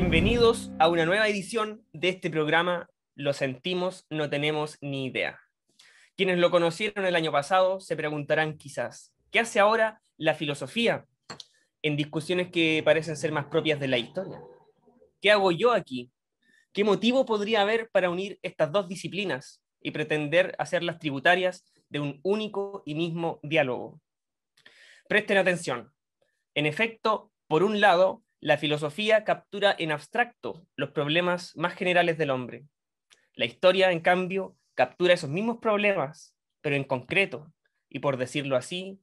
Bienvenidos a una nueva edición de este programa Lo sentimos, no tenemos ni idea. Quienes lo conocieron el año pasado se preguntarán quizás, ¿qué hace ahora la filosofía en discusiones que parecen ser más propias de la historia? ¿Qué hago yo aquí? ¿Qué motivo podría haber para unir estas dos disciplinas y pretender hacerlas tributarias de un único y mismo diálogo? Presten atención. En efecto, por un lado, la filosofía captura en abstracto los problemas más generales del hombre. La historia, en cambio, captura esos mismos problemas, pero en concreto, y por decirlo así,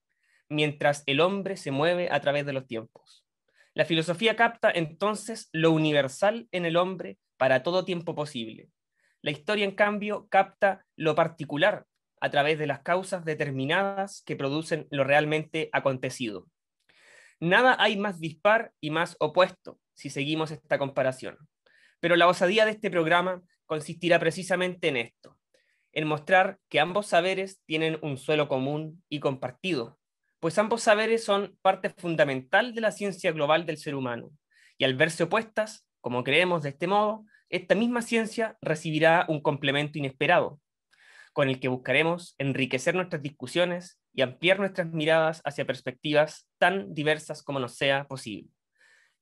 mientras el hombre se mueve a través de los tiempos. La filosofía capta entonces lo universal en el hombre para todo tiempo posible. La historia, en cambio, capta lo particular a través de las causas determinadas que producen lo realmente acontecido. Nada hay más dispar y más opuesto si seguimos esta comparación. Pero la osadía de este programa consistirá precisamente en esto, en mostrar que ambos saberes tienen un suelo común y compartido, pues ambos saberes son parte fundamental de la ciencia global del ser humano, y al verse opuestas, como creemos de este modo, esta misma ciencia recibirá un complemento inesperado, con el que buscaremos enriquecer nuestras discusiones y ampliar nuestras miradas hacia perspectivas tan diversas como nos sea posible.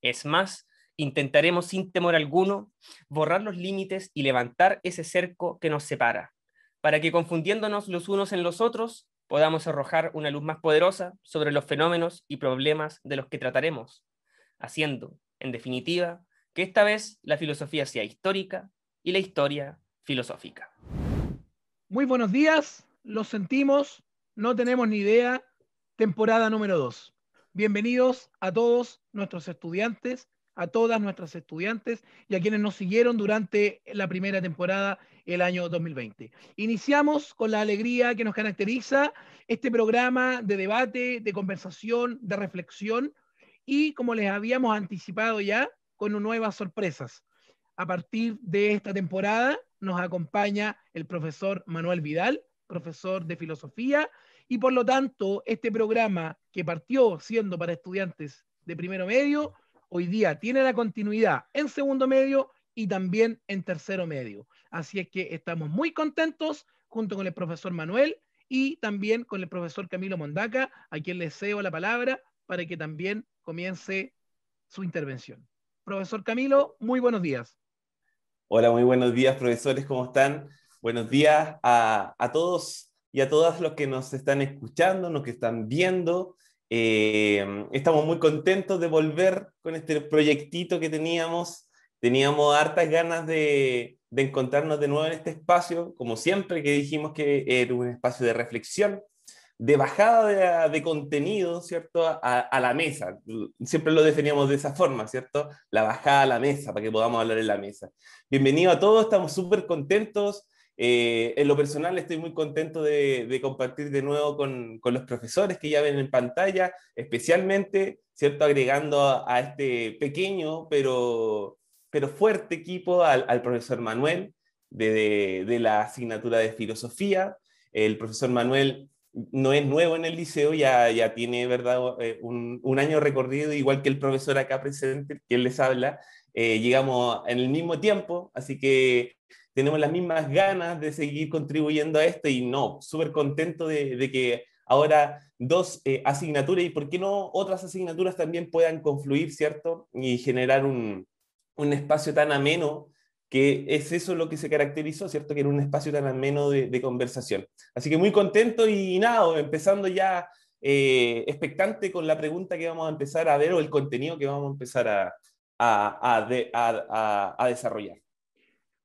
Es más, intentaremos sin temor alguno borrar los límites y levantar ese cerco que nos separa, para que confundiéndonos los unos en los otros, podamos arrojar una luz más poderosa sobre los fenómenos y problemas de los que trataremos, haciendo, en definitiva, que esta vez la filosofía sea histórica y la historia filosófica. Muy buenos días, los sentimos, no tenemos ni idea, temporada número 2. Bienvenidos a todos nuestros estudiantes, a todas nuestras estudiantes y a quienes nos siguieron durante la primera temporada el año 2020. Iniciamos con la alegría que nos caracteriza este programa de debate, de conversación, de reflexión y como les habíamos anticipado ya, con nuevas sorpresas. A partir de esta temporada nos acompaña el profesor Manuel Vidal, profesor de filosofía, y por lo tanto este programa que partió siendo para estudiantes de primero medio, hoy día tiene la continuidad en segundo medio y también en tercero medio. Así es que estamos muy contentos junto con el profesor Manuel y también con el profesor Camilo Mondaca, a quien le cedo la palabra para que también comience su intervención. Profesor Camilo, muy buenos días. Hola, muy buenos días, profesores, ¿cómo están? Buenos días a, todos y a todas los que nos están escuchando, los que están viendo. Eh, estamos muy contentos de volver con este proyectito que teníamos. Teníamos hartas ganas de, de encontrarnos de nuevo en este espacio, como siempre que dijimos que era un espacio de reflexión, de bajada de, contenido, ¿cierto? A, la mesa. Siempre lo definíamos de esa forma, ¿cierto? La bajada a la mesa, para que podamos hablar en la mesa. Bienvenido a todos, estamos súper contentos. Eh, en lo personal estoy muy contento de, compartir de nuevo con, los profesores que ya ven en pantalla, especialmente, ¿cierto? Agregando a, este pequeño pero, pero fuerte equipo al, profesor Manuel de, la asignatura de filosofía. El profesor Manuel no es nuevo en el liceo, ya, ya tiene ¿verdad? Eh, un, año recorrido, igual que el profesor acá presente, que les habla. Eh, llegamos en el mismo tiempo, así que tenemos las mismas ganas de seguir contribuyendo a esto y no, súper contento de, que ahora dos eh, asignaturas y por qué no otras asignaturas también puedan confluir, ¿cierto? Y generar un, un espacio tan ameno que es eso lo que se caracterizó, ¿cierto? Que era un espacio tan ameno de, conversación. Así que muy contento y nada, empezando ya eh, expectante con la pregunta que vamos a empezar a ver o el contenido que vamos a empezar a, a, a desarrollar.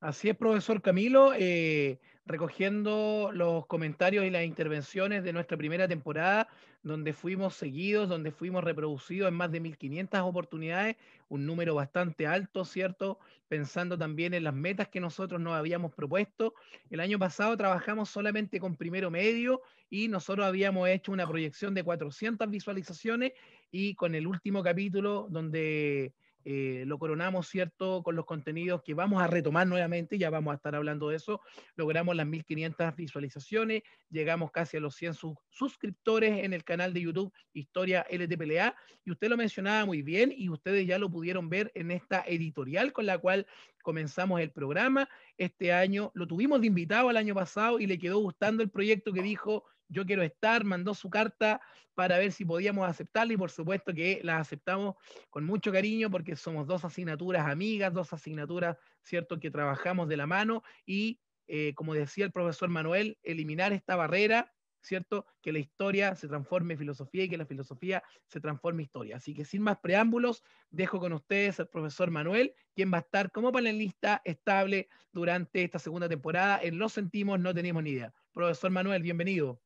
Así es, profesor Camilo. Eh, recogiendo los comentarios y las intervenciones de nuestra primera temporada, donde fuimos seguidos, donde fuimos reproducidos en más de 1.500 oportunidades, un número bastante alto, ¿cierto? Pensando también en las metas que nosotros nos habíamos propuesto. El año pasado trabajamos solamente con primero medio y nosotros habíamos hecho una proyección de 400 visualizaciones y con el último capítulo donde eh, lo coronamos, ¿cierto?, con los contenidos que vamos a retomar nuevamente, ya vamos a estar hablando de eso. Logramos las 1500 visualizaciones, llegamos casi a los 100 suscriptores en el canal de YouTube Historia LTPLA, y usted lo mencionaba muy bien, y ustedes ya lo pudieron ver en esta editorial con la cual comenzamos el programa. Este año lo tuvimos de invitado el año pasado y le quedó gustando el proyecto que dijo yo quiero estar, mandó su carta para ver si podíamos aceptarla y por supuesto que la aceptamos con mucho cariño porque somos dos asignaturas amigas, dos asignaturas, ¿cierto?, que trabajamos de la mano y, eh, como decía el profesor Manuel, eliminar esta barrera, ¿cierto?, que la historia se transforme en filosofía y que la filosofía se transforme en historia. Así que sin más preámbulos, dejo con ustedes al profesor Manuel, quien va a estar como panelista estable durante esta segunda temporada. En Lo Sentimos, no tenemos ni idea. Profesor Manuel, bienvenido.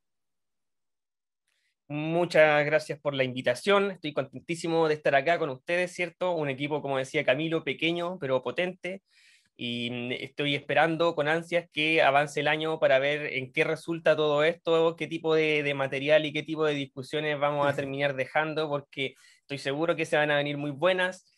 Muchas gracias por la invitación. Estoy contentísimo de estar acá con ustedes, ¿cierto? Un equipo, como decía Camilo, pequeño pero potente. Y estoy esperando con ansias que avance el año para ver en qué resulta todo esto, qué tipo de, de material y qué tipo de discusiones vamos a terminar dejando, porque estoy seguro que se van a venir muy buenas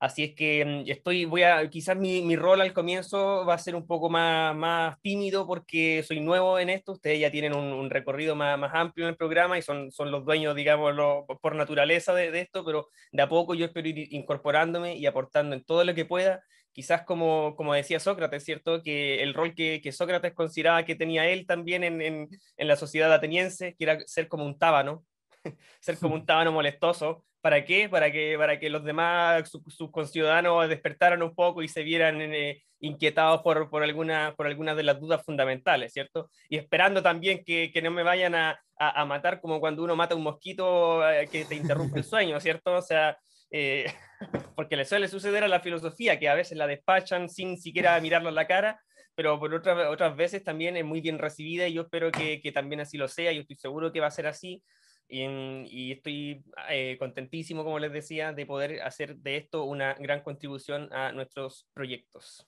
Así es que mm, estoy, voy a, quizás mi, mi, rol al comienzo va a ser un poco más, más tímido porque soy nuevo en esto, ustedes ya tienen un, recorrido más, más, amplio en el programa y son, son los dueños, digamos, por naturaleza de, de, esto, pero de a poco yo espero ir incorporándome y aportando en todo lo que pueda, quizás como, como decía Sócrates, ¿cierto? Que el rol que, que Sócrates consideraba que tenía él también en, en, en la sociedad ateniense, que era ser como un tábano, ser como un tábano molestoso, ¿Para qué? Para que, para que los demás, sus conciudadanos despertaran un poco y se vieran eh, inquietados por, por, alguna, por algunas de las dudas fundamentales, ¿cierto? Y esperando también que, que no me vayan a, a, matar como cuando uno mata un mosquito eh, que te interrumpe el sueño, ¿cierto? O sea, eh, porque le suele suceder a la filosofía, que a veces la despachan sin siquiera mirarlo en la cara, pero por otras, otras veces también es muy bien recibida y yo espero que, que también así lo sea, y estoy seguro que va a ser así y, estoy eh, contentísimo, como les decía, de poder hacer de esto una gran contribución a nuestros proyectos.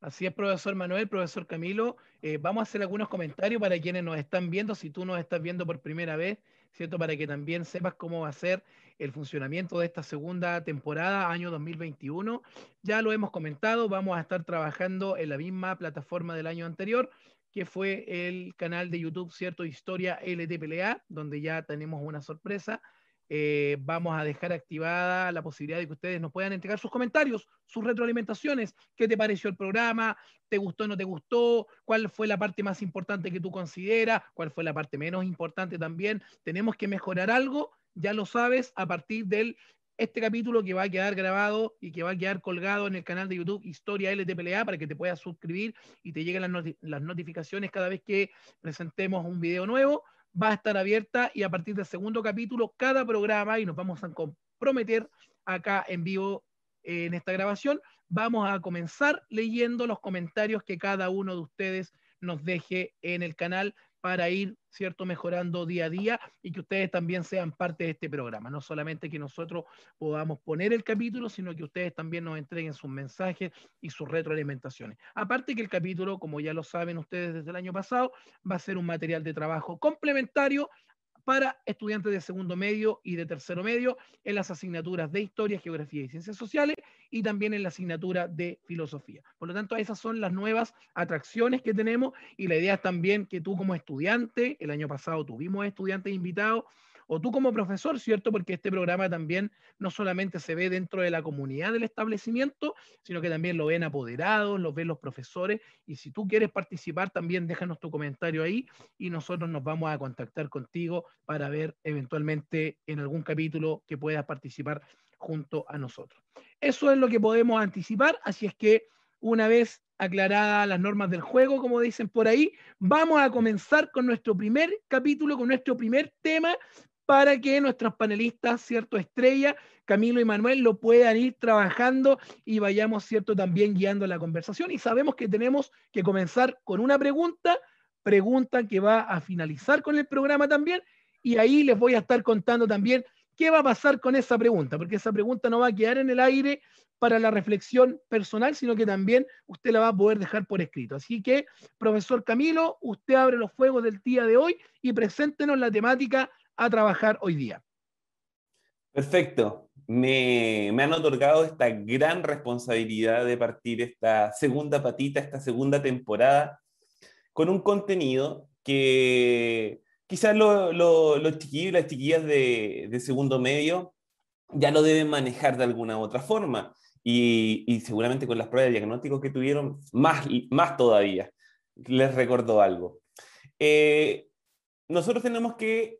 Así es, profesor Manuel, profesor Camilo. Eh, vamos a hacer algunos comentarios para quienes nos están viendo, si tú nos estás viendo por primera vez, ¿cierto? Para que también sepas cómo va a ser el funcionamiento de esta segunda temporada, año 2021. Ya lo hemos comentado, vamos a estar trabajando en la misma plataforma del año anterior, que fue el canal de YouTube, ¿cierto? Historia LTPLA, donde ya tenemos una sorpresa. Eh, vamos a dejar activada la posibilidad de que ustedes nos puedan entregar sus comentarios, sus retroalimentaciones. ¿Qué te pareció el programa? ¿Te gustó o no te gustó? ¿Cuál fue la parte más importante que tú consideras? ¿Cuál fue la parte menos importante también? ¿Tenemos que mejorar algo? Ya lo sabes a partir del este capítulo que va a quedar grabado y que va a quedar colgado en el canal de YouTube Historia LTPLA para que te puedas suscribir y te lleguen las, notificaciones cada vez que presentemos un video nuevo. Va a estar abierta y a partir del segundo capítulo, cada programa, y nos vamos a comprometer acá en vivo en esta grabación, vamos a comenzar leyendo los comentarios que cada uno de ustedes nos deje en el canal para ir, ¿cierto?, mejorando día a día y que ustedes también sean parte de este programa. No solamente que nosotros podamos poner el capítulo, sino que ustedes también nos entreguen sus mensajes y sus retroalimentaciones. Aparte que el capítulo, como ya lo saben ustedes desde el año pasado, va a ser un material de trabajo complementario para estudiantes de segundo medio y de tercero medio en las asignaturas de Historia, Geografía y Ciencias Sociales y también en la asignatura de Filosofía. Por lo tanto, esas son las nuevas atracciones que tenemos y la idea es también que tú como estudiante, el año pasado tuvimos estudiantes invitados, o tú como profesor, ¿cierto? Porque este programa también no solamente se ve dentro de la comunidad del establecimiento, sino que también lo ven apoderados, lo ven los profesores, y si tú quieres participar, también déjanos tu comentario ahí y nosotros nos vamos a contactar contigo para ver eventualmente en algún capítulo que puedas participar junto a nosotros. Eso es lo que podemos anticipar, así es que una vez aclaradas las normas del juego, como dicen por ahí, vamos a comenzar con nuestro primer capítulo, con nuestro primer tema, para que nuestros panelistas, cierto, Estrella, Camilo y Manuel, lo puedan ir trabajando y vayamos, cierto, también guiando la conversación. Y sabemos que tenemos que comenzar con una pregunta, pregunta que va a finalizar con el programa también, y ahí les voy a estar contando también qué va a pasar con esa pregunta, porque esa pregunta no va a quedar en el aire para la reflexión personal, sino que también usted la va a poder dejar por escrito. Así que, profesor Camilo, usted abre los fuegos del día de hoy y preséntenos la temática a trabajar hoy día. Perfecto. me, me, han otorgado esta gran responsabilidad de partir esta segunda patita, esta segunda temporada, con un contenido que quizás los chiquillos y las chiquillas de, segundo medio ya lo deben manejar de alguna u otra forma. Y, y, seguramente con las pruebas de diagnóstico que tuvieron, más, más todavía. Les recordó algo. Eh, nosotros tenemos que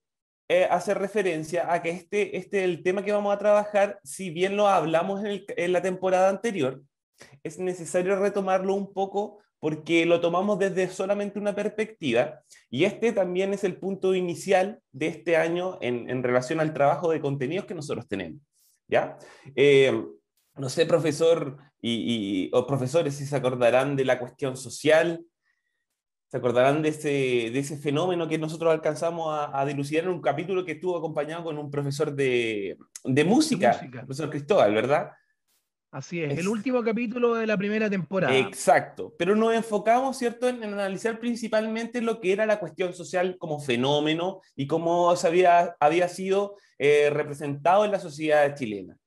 eh, hacer referencia a que este, este, el tema que vamos a trabajar, si bien lo hablamos en, la temporada anterior, es necesario retomarlo un poco porque lo tomamos desde solamente una perspectiva y este también es el punto inicial de este año en, relación al trabajo de contenidos que nosotros tenemos. ¿ya? Eh, no sé, profesor y, o profesores, si se acordarán de la cuestión social, se acordarán de ese, de ese fenómeno que nosotros alcanzamos a, a, dilucidar en un capítulo que estuvo acompañado con un profesor de, de música, de música. profesor Cristóbal, ¿verdad? Así es, es, el último capítulo de la primera temporada. Exacto, pero nos enfocamos, ¿cierto?, en, analizar principalmente lo que era la cuestión social como fenómeno y cómo se había, había sido eh, representado en la sociedad chilena.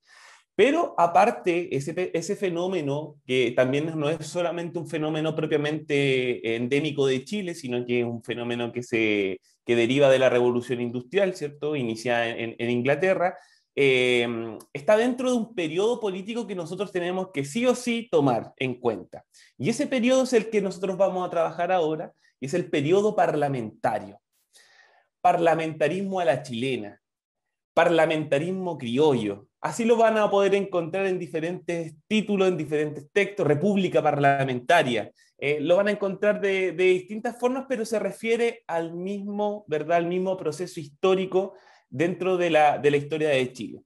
Pero aparte, ese, ese fenómeno, que también no es solamente un fenómeno propiamente endémico de Chile, sino que es un fenómeno que, se, que deriva de la revolución industrial, ¿cierto?, iniciada en, Inglaterra, eh, está dentro de un periodo político que nosotros tenemos que sí o sí tomar en cuenta. Y ese periodo es el que nosotros vamos a trabajar ahora, y es el periodo parlamentario. Parlamentarismo a la chilena, parlamentarismo criollo. Así lo van a poder encontrar en diferentes títulos, en diferentes textos, república parlamentaria. Eh, lo van a encontrar de, distintas formas, pero se refiere al mismo, ¿verdad? Al mismo proceso histórico dentro de la, de la historia de Chile.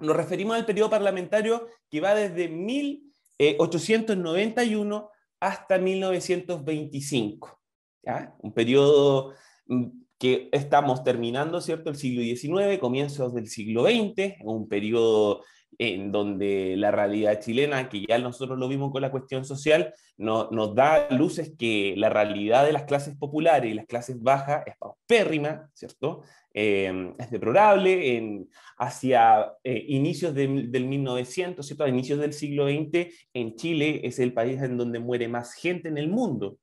Nos referimos al periodo parlamentario que va desde 1891 hasta 1925. ¿ya? Un periodo mm, que estamos terminando, ¿cierto? El siglo XIX, comienzos del siglo XX, un periodo en donde la realidad chilena, que ya nosotros lo vimos con la cuestión social, no, nos da luces que la realidad de las clases populares y las clases bajas es paupérrima, ¿cierto? eh, es deplorable. En, hacia eh, inicios de, del 1900, ¿cierto? a inicios del siglo XX, en Chile es el país en donde muere más gente en el mundo.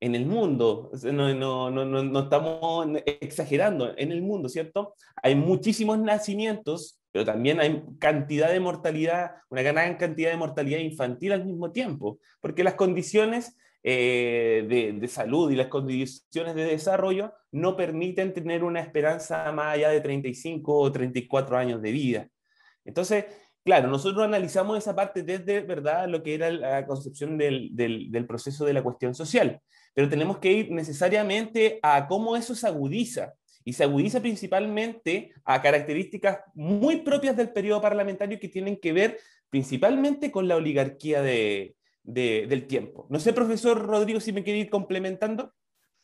En el mundo, no, no, no, no estamos exagerando, en el mundo, ¿cierto? Hay muchísimos nacimientos, pero también hay cantidad de mortalidad, una gran cantidad de mortalidad infantil al mismo tiempo, porque las condiciones eh, de, de, salud y las condiciones de desarrollo no permiten tener una esperanza más allá de 35 o 34 años de vida. Entonces, claro, nosotros analizamos esa parte desde, ¿verdad?, lo que era la concepción del, del, proceso de la cuestión social, pero tenemos que ir necesariamente a cómo eso se agudiza, y se agudiza principalmente a características muy propias del periodo parlamentario que tienen que ver principalmente con la oligarquía de, de, del tiempo. No sé, profesor Rodrigo, si me quiere ir complementando.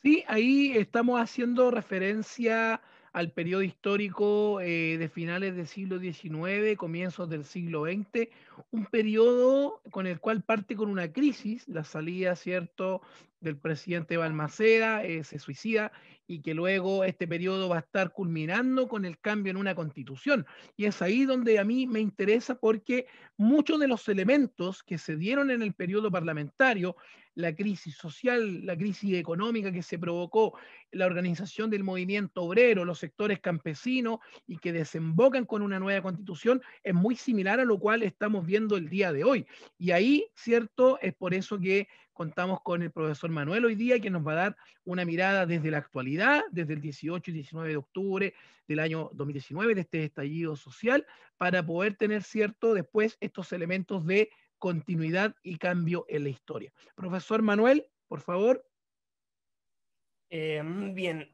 Sí, ahí estamos haciendo referencia al periodo histórico eh, de finales del siglo XIX, comienzos del siglo XX, un periodo con el cual parte con una crisis, la salida, ¿cierto?, del presidente Balmaceda, eh, se suicida y que luego este periodo va a estar culminando con el cambio en una constitución. Y es ahí donde a mí me interesa porque muchos de los elementos que se dieron en el periodo parlamentario, la crisis social, la crisis económica que se provocó, la organización del movimiento obrero, los sectores campesinos y que desembocan con una nueva constitución, es muy similar a lo cual estamos viendo el día de hoy. Y ahí, ¿cierto? Es por eso que contamos con el profesor Manuel hoy día, que nos va a dar una mirada desde la actualidad, desde el 18 y 19 de octubre del año 2019, de este estallido social, para poder tener cierto después estos elementos de continuidad y cambio en la historia. Profesor Manuel, por favor. Eh, bien,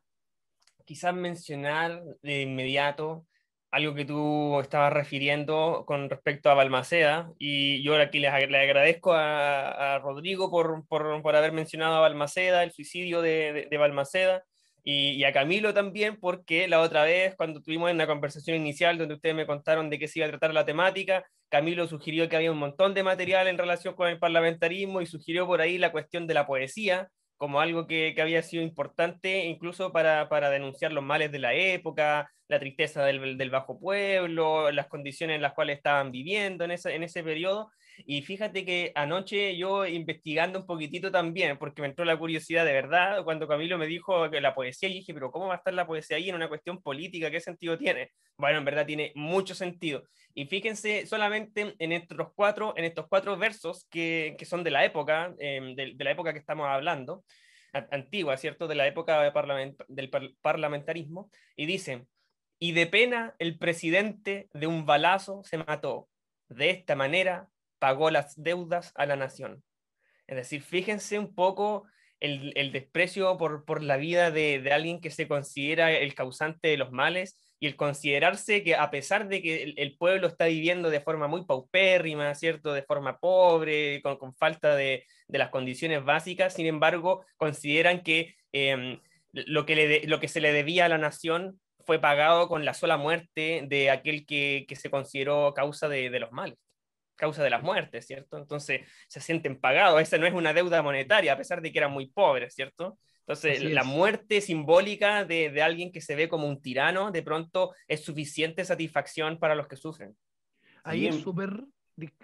quizás mencionar de inmediato algo que tú estabas refiriendo con respecto a Balmaceda, y yo aquí le, le agradezco a, Rodrigo por, por, por, haber mencionado a Balmaceda, el suicidio de, de, de Balmaceda, y, y, a Camilo también, porque la otra vez, cuando tuvimos en la conversación inicial, donde ustedes me contaron de qué se iba a tratar la temática, Camilo sugirió que había un montón de material en relación con el parlamentarismo y sugirió por ahí la cuestión de la poesía, como algo que, había sido importante incluso para, denunciar los males de la época, la tristeza del, del, bajo pueblo, las condiciones en las cuales estaban viviendo en ese, en ese periodo. Y fíjate que anoche yo investigando un poquitito también, porque me entró la curiosidad de verdad, cuando Camilo me dijo que la poesía, y dije, pero ¿cómo va a estar la poesía ahí en una cuestión política? ¿Qué sentido tiene? Bueno, en verdad tiene mucho sentido. Y fíjense solamente en estos cuatro, en estos cuatro versos que, que son de la época, em, de, la época que estamos hablando, antigua, ¿cierto? De la época del parlamentarismo, y dicen, y de pena el presidente de un balazo se mató. De esta manera pagó las deudas a la nación. Es decir, fíjense un poco el, desprecio por, la vida de, alguien que se considera el causante de los males y el considerarse que a pesar de que el, pueblo está viviendo de forma muy paupérrima, ¿cierto? De forma pobre, con, falta de, las condiciones básicas, sin embargo, consideran que em, lo, que lo que se le debía a la nación fue pagado con la sola muerte de aquel que, se consideró causa de los males causa de las muertes, ¿cierto? Entonces se sienten pagados, esa no es una deuda monetaria, a pesar de que eran muy pobres, ¿cierto? Entonces la muerte simbólica de, alguien que se ve como un tirano, de pronto es suficiente satisfacción para los que sufren. Ahí es súper...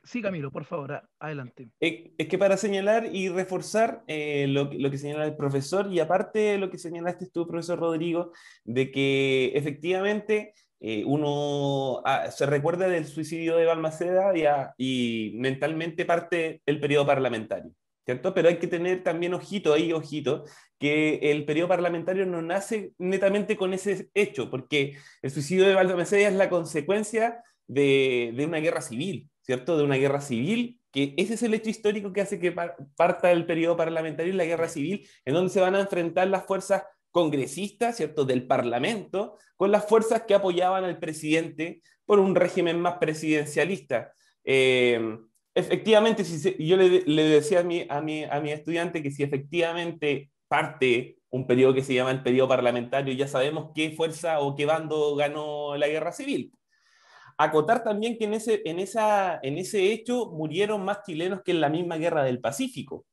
Sí, Camilo, por favor, adelante. Es que para señalar y reforzar eh, lo, lo, que señala el profesor y aparte lo que señalaste tú, profesor Rodrigo, de que efectivamente eh, uno ah, se recuerda del suicidio de Balmaceda y, mentalmente parte el periodo parlamentario. ¿Cierto? Pero hay que tener también ojito ahí, ojito, que el periodo parlamentario no nace netamente con ese hecho, porque el suicidio de Balmaceda es la consecuencia de, de, una guerra civil, ¿cierto? De una guerra civil, que ese es el hecho histórico que hace que parta el periodo parlamentario y la guerra civil, en donde se van a enfrentar las fuerzas congresistas, ¿cierto?, del Parlamento, con las fuerzas que apoyaban al presidente por un régimen más presidencialista. Eh, efectivamente, si yo le, decía a mi, a, mi, a mi estudiante que si efectivamente parte un periodo que se llama el periodo parlamentario, ya sabemos qué fuerza o qué bando ganó la guerra civil. Acotar también que en ese, en, esa, en ese hecho murieron más chilenos que en la misma guerra del Pacífico.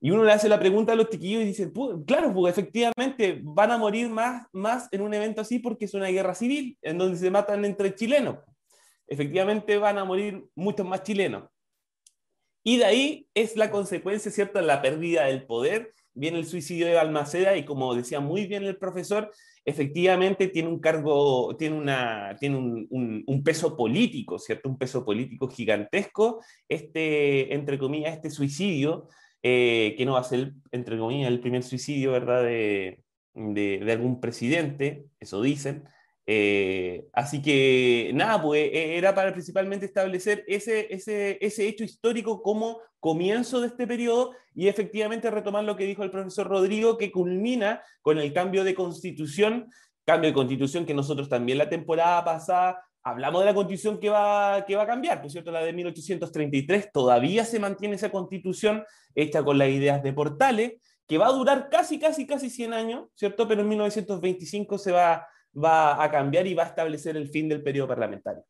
Y uno le hace la pregunta a los chiquillos y dice, claro, pues efectivamente van a morir más, más en un evento así porque es una guerra civil en donde se matan entre chilenos. Efectivamente van a morir muchos más chilenos. Y de ahí es la consecuencia, ¿cierto?, la pérdida del poder. Viene el suicidio de Balmaceda y como decía muy bien el profesor, efectivamente tiene un cargo, tiene, una, tiene un, un, peso político, ¿cierto? Un peso político gigantesco, este, entre comillas, este suicidio, eh, que no va a ser, entre comillas, el primer suicidio, ¿verdad?, de, de, algún presidente, eso dicen. Eh, así que nada, pues e, era para principalmente establecer ese, ese, ese hecho histórico como comienzo de este periodo y efectivamente retomar lo que dijo el profesor Rodrigo, que culmina con el cambio de constitución, cambio de constitución que nosotros también la temporada pasada hablamos de la constitución que va, que va a cambiar, por cierto, la de 1833, todavía se mantiene esa constitución hecha con las ideas de Portales, que va a durar casi, casi, casi 100 años, ¿cierto? Pero en 1925 se va, va a cambiar y va a establecer el fin del periodo parlamentario.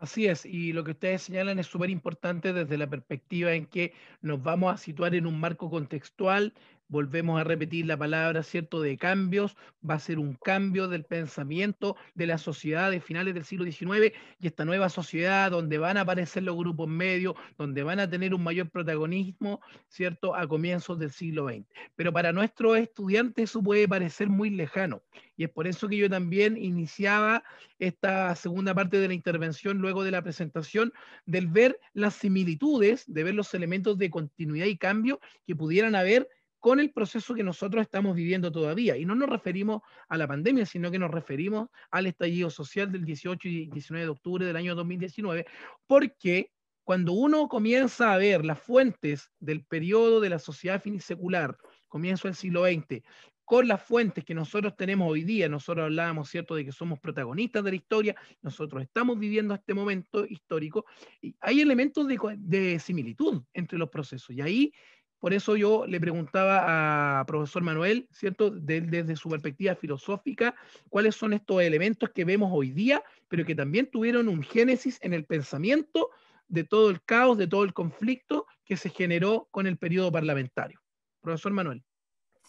Así es, y lo que ustedes señalan es súper importante desde la perspectiva en que nos vamos a situar en un marco contextual volvemos a repetir la palabra, ¿cierto?, de cambios, va a ser un cambio del pensamiento de la sociedad de finales del siglo XIX y esta nueva sociedad donde van a aparecer los grupos medios, donde van a tener un mayor protagonismo, ¿cierto?, a comienzos del siglo XX. Pero para nuestros estudiantes eso puede parecer muy lejano y es por eso que yo también iniciaba esta segunda parte de la intervención luego de la presentación, del ver las similitudes, de ver los elementos de continuidad y cambio que pudieran haber con el proceso que nosotros estamos viviendo todavía. Y no nos referimos a la pandemia, sino que nos referimos al estallido social del 18 y 19 de octubre del año 2019, porque cuando uno comienza a ver las fuentes del periodo de la sociedad finisecular, comienzo del siglo XX, con las fuentes que nosotros tenemos hoy día, nosotros hablábamos, ¿cierto?, de que somos protagonistas de la historia, nosotros estamos viviendo este momento histórico, y hay elementos de, de similitud entre los procesos, y ahí por eso yo le preguntaba a profesor Manuel, ¿cierto? desde su perspectiva filosófica, cuáles son estos elementos que vemos hoy día, pero que también tuvieron un génesis en el pensamiento de todo el caos, de todo el conflicto que se generó con el periodo parlamentario. Profesor Manuel.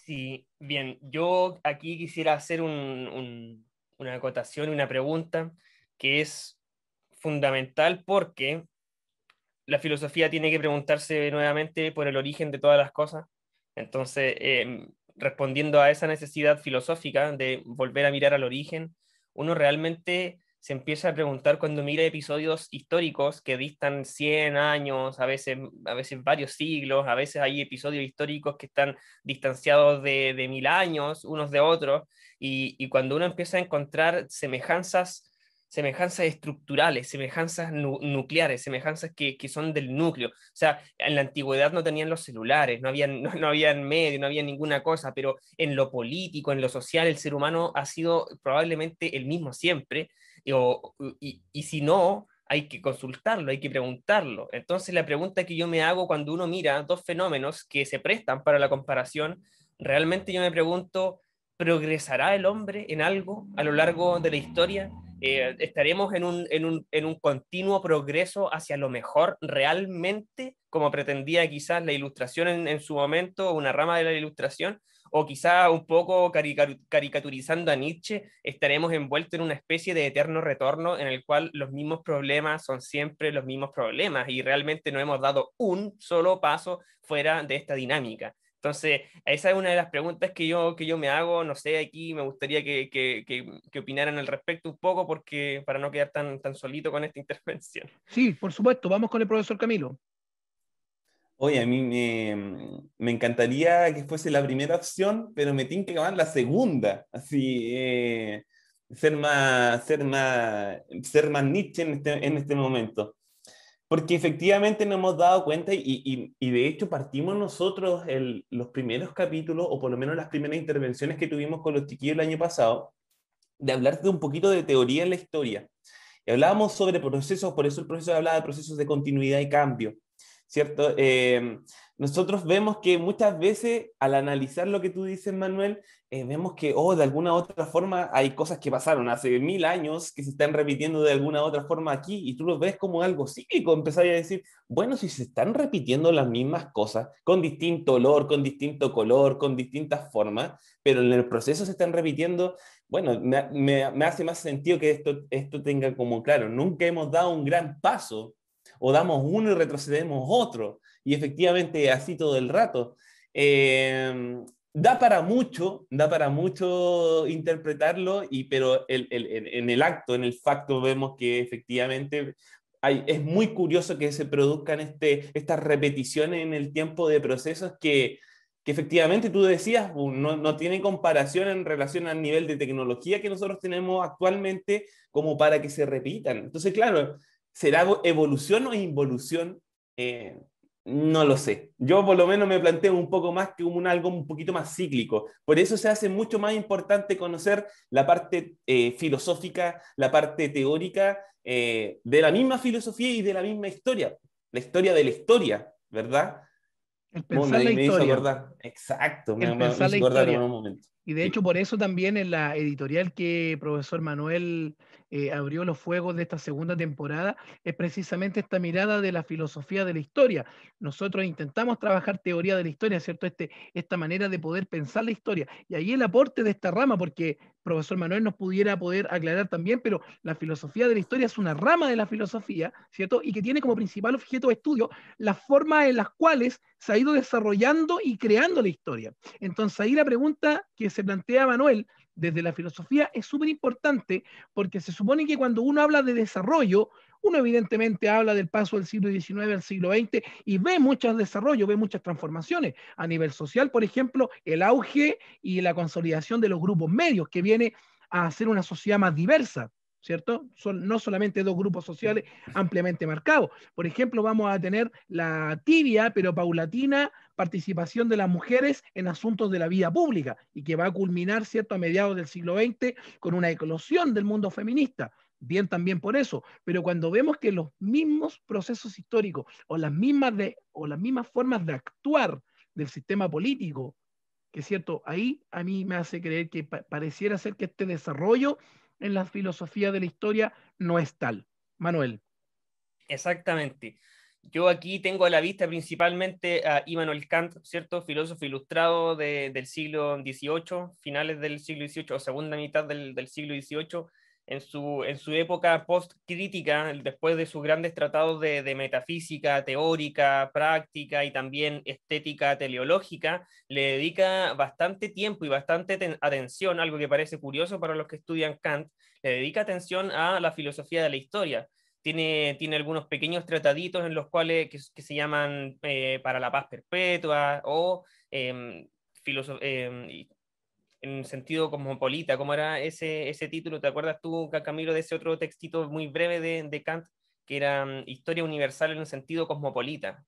Sí, bien, yo aquí quisiera hacer una acotación una pregunta que es fundamental porque la filosofía tiene que preguntarse nuevamente por el origen de todas las cosas. Entonces, em, respondiendo a esa necesidad filosófica de volver a mirar al origen, uno realmente se empieza a preguntar cuando mira episodios históricos que distan 100 años, a veces, a veces varios siglos, a veces hay episodios históricos que están distanciados de, mil años unos de otros, y, y, cuando uno empieza a encontrar semejanzas semejanzas estructurales, semejanzas nucleares, semejanzas que, que, son del núcleo. O sea, en la antigüedad no tenían los celulares, no había no, no medio, no había ninguna cosa, pero en lo político, en lo social, el ser humano ha sido probablemente el mismo siempre, y, y, si no, hay que consultarlo, hay que preguntarlo. Entonces la pregunta que yo me hago cuando uno mira dos fenómenos que se prestan para la comparación, realmente yo me pregunto, ¿progresará el hombre en algo a lo largo de la historia? Eh, estaremos en un, en, un, en un, continuo progreso hacia lo mejor realmente, como pretendía quizás la ilustración en, en, su momento, una rama de la ilustración, o quizá un poco caricaturizando a Nietzsche, estaremos envueltos en una especie de eterno retorno en el cual los mismos problemas son siempre los mismos problemas y realmente no hemos dado un solo paso fuera de esta dinámica. Entonces, esa es una de las preguntas que yo, que yo me hago, no sé, aquí me gustaría que, que, que, opinaran al respecto un poco, porque para no quedar tan, tan solito con esta intervención. Sí, por supuesto, vamos con el profesor Camilo. Oye, a mí me, me encantaría que fuese la primera opción, pero me tiene que acabar la segunda, así, eh, ser, más, ser, más, ser más Nietzsche en este, en este momento porque efectivamente nos hemos dado cuenta y, y, de hecho partimos nosotros los primeros capítulos, o por lo menos las primeras intervenciones que tuvimos con los chiquillos el año pasado, de hablar de un poquito de teoría en la historia. Y hablábamos sobre procesos, por eso el profesor hablaba de procesos de continuidad y cambio, ¿cierto? Eh, nosotros vemos que muchas veces al analizar lo que tú dices, Manuel, eh, vemos que, oh, de alguna u otra forma hay cosas que pasaron hace mil años que se están repitiendo de alguna u otra forma aquí y tú lo ves como algo cíclico. Empezás a decir, bueno, si se están repitiendo las mismas cosas con distinto olor, con distinto color, con distintas formas, pero en el proceso se están repitiendo, bueno, me, me, me hace más sentido que esto, esto tenga como claro, nunca hemos dado un gran paso o damos uno y retrocedemos otro y efectivamente así todo el rato. Em, da para mucho, da para mucho interpretarlo, y, pero el, el, en el acto, en el facto, vemos que efectivamente hay, es muy curioso que se produzcan este, estas repeticiones en el tiempo de procesos que, que efectivamente tú decías, no, no tiene comparación en relación al nivel de tecnología que nosotros tenemos actualmente como para que se repitan. Entonces, claro, ¿será evolución o involución? Eh, no lo sé. Yo por lo menos me planteo un poco más que un algo un poquito más cíclico. Por eso se hace mucho más importante conocer la parte eh, filosófica, la parte teórica eh, de la misma filosofía y de la misma historia. La historia de la historia, ¿verdad? El pensar la historia. Exacto, me, me, hizo acordar en un momento. Y de hecho, por eso también en la editorial que profesor Manuel eh, abrió los fuegos de esta segunda temporada es precisamente esta mirada de la filosofía de la historia. Nosotros intentamos trabajar teoría de la historia, ¿cierto? Este, esta manera de poder pensar la historia. Y ahí el aporte de esta rama, porque profesor Manuel nos pudiera poder aclarar también, pero la filosofía de la historia es una rama de la filosofía, ¿cierto? Y que tiene como principal objeto de estudio las formas en las cuales se ha ido desarrollando y creando la historia. Entonces ahí la pregunta que se plantea Manuel desde la filosofía es súper importante porque se supone que cuando uno habla de desarrollo, uno evidentemente habla del paso del siglo XIX al siglo XX y ve muchos desarrollos, ve muchas transformaciones. A nivel social, por ejemplo, el auge y la consolidación de los grupos medios, que viene a hacer una sociedad más diversa. ¿Cierto? Son no solamente dos grupos sociales ampliamente marcados. Por ejemplo, vamos a tener la tibia, pero paulatina, participación de las mujeres en asuntos de la vida pública y que va a culminar, ¿cierto?, a mediados del siglo XX con una eclosión del mundo feminista bien también por eso, pero cuando vemos que los mismos procesos históricos o las mismas, de, o las mismas formas de actuar del sistema político, que cierto, ahí a mí me hace creer que pareciera ser que este desarrollo en la filosofía de la historia no es tal. Manuel. Exactamente. Yo aquí tengo a la vista principalmente a Immanuel Kant, ¿cierto? Filósofo ilustrado del siglo XVIII, finales del siglo XVIII o segunda mitad del, del siglo XVIII, en su, en su época post-crítica, después de sus grandes tratados de, de, metafísica teórica, práctica y también estética teleológica, le dedica bastante tiempo y bastante atención, algo que parece curioso para los que estudian Kant, le dedica atención a la filosofía de la historia. Tiene, tiene algunos pequeños trataditos en los cuales que, que se llaman eh, para la paz perpetua o eh, eh, en sentido cosmopolita, ¿cómo era ese, ese título? ¿Te acuerdas tú, Camilo, de ese otro textito muy breve de, de Kant, que era um, Historia Universal en un sentido cosmopolita?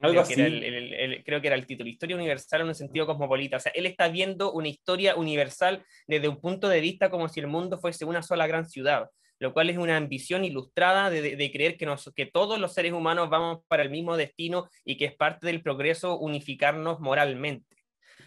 Algo creo, así. Que el, el, el, creo que era el título, Historia Universal en un sentido cosmopolita. O sea, él está viendo una historia universal desde un punto de vista como si el mundo fuese una sola gran ciudad, lo cual es una ambición ilustrada de, de, de creer que, nos, que todos los seres humanos vamos para el mismo destino y que es parte del progreso unificarnos moralmente.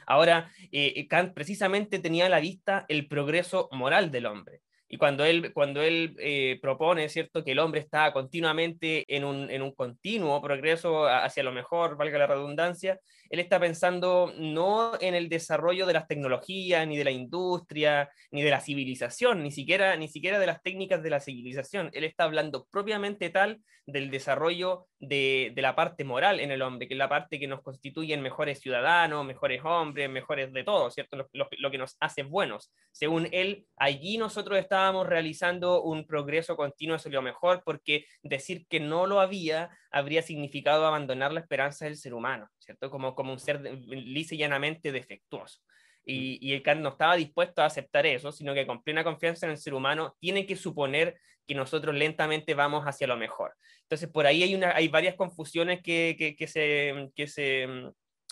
Ahora, eh, Kant precisamente tenía a la vista el progreso moral del hombre. Y cuando él, cuando él eh, propone, ¿cierto?, que el hombre está continuamente en un, en un continuo progreso hacia lo mejor, valga la redundancia, él está pensando no en el desarrollo de las tecnologías, ni de la industria, ni de la civilización, ni siquiera, ni siquiera de las técnicas de la civilización. Él está hablando propiamente tal del desarrollo de, de la parte moral en el hombre, que es la parte que nos constituye en mejores ciudadanos, mejores hombres, mejores de todo, ¿cierto? Lo, lo, lo que nos hace buenos. Según él, allí nosotros estábamos realizando un progreso continuo hacia lo mejor, porque decir que no lo había habría significado abandonar la esperanza del ser humano, ¿cierto? Como, como un ser lisa y llanamente defectuoso. Y, y, el Kant no estaba dispuesto a aceptar eso, sino que con plena confianza en el ser humano tiene que suponer que nosotros lentamente vamos hacia lo mejor. Entonces, por ahí hay, una, hay varias confusiones que, que, que se, que se,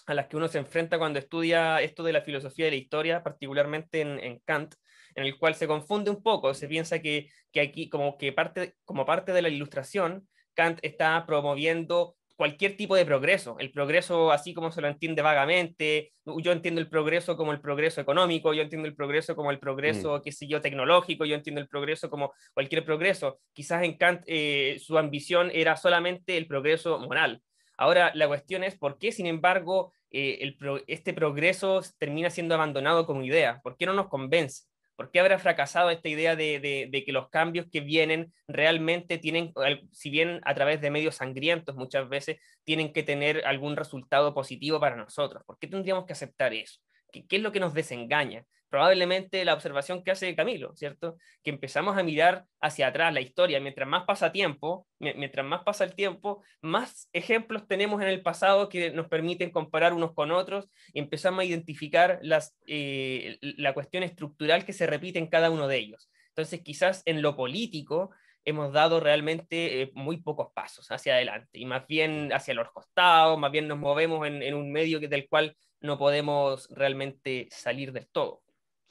a las que uno se enfrenta cuando estudia esto de la filosofía de la historia, particularmente en, en Kant, en el cual se confunde un poco, se piensa que, que aquí como que parte, como parte de la ilustración, Kant está promoviendo cualquier tipo de progreso, el progreso así como se lo entiende vagamente, yo entiendo el progreso como el progreso económico, yo entiendo el progreso como el progreso, mm. qué sé yo, tecnológico, yo entiendo el progreso como cualquier progreso. Quizás en Kant eh, su ambición era solamente el progreso moral. Ahora, la cuestión es por qué, sin embargo, eh, el pro este progreso termina siendo abandonado como idea, ¿por qué no nos convence? ¿Por qué habrá fracasado esta idea de, que los cambios que vienen realmente tienen, si bien a través de medios sangrientos muchas veces, tienen que tener algún resultado positivo para nosotros? ¿Por qué tendríamos que aceptar eso? ¿Qué, qué es lo que nos desengaña? Probablemente la observación que hace Camilo, ¿cierto? Que empezamos a mirar hacia atrás la historia, mientras más pasa tiempo, mientras más pasa el tiempo, más ejemplos tenemos en el pasado que nos permiten comparar unos con otros y empezamos a identificar las, eh, la cuestión estructural que se repite en cada uno de ellos. Entonces, quizás en lo político hemos dado realmente eh, muy pocos pasos hacia adelante y más bien hacia los costados, más bien nos movemos en, en un medio que, del cual no podemos realmente salir del todo.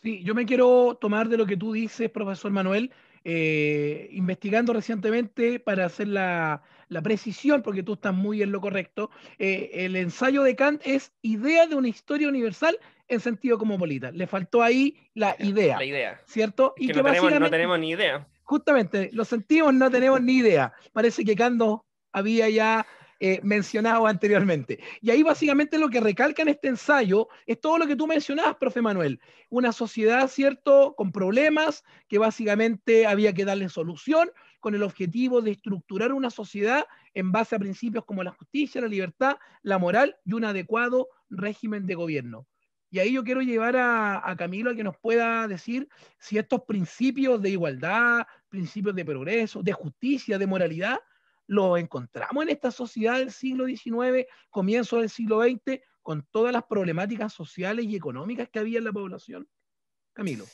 Sí, yo me quiero tomar de lo que tú dices, profesor Manuel, eh, investigando recientemente para hacer la, la, precisión, porque tú estás muy en lo correcto. Eh, el ensayo de Kant es idea de una historia universal en sentido cosmopolita. Le faltó ahí la idea. La idea. ¿Cierto? Y que, que no, tenemos, no tenemos ni idea. Justamente, lo sentimos, no tenemos ni idea. Parece que Kant había ya eh, mencionado anteriormente. Y ahí básicamente lo que recalca en este ensayo es todo lo que tú mencionabas, profe Manuel. Una sociedad, ¿cierto?, con problemas que básicamente había que darle solución con el objetivo de estructurar una sociedad en base a principios como la justicia, la libertad, la moral y un adecuado régimen de gobierno. Y ahí yo quiero llevar a, a, Camilo a que nos pueda decir si estos principios de igualdad, principios de progreso, de justicia, de moralidad, lo encontramos en esta sociedad del siglo XIX, comienzo del siglo XX, con todas las problemáticas sociales y económicas que había en la población? Camilo.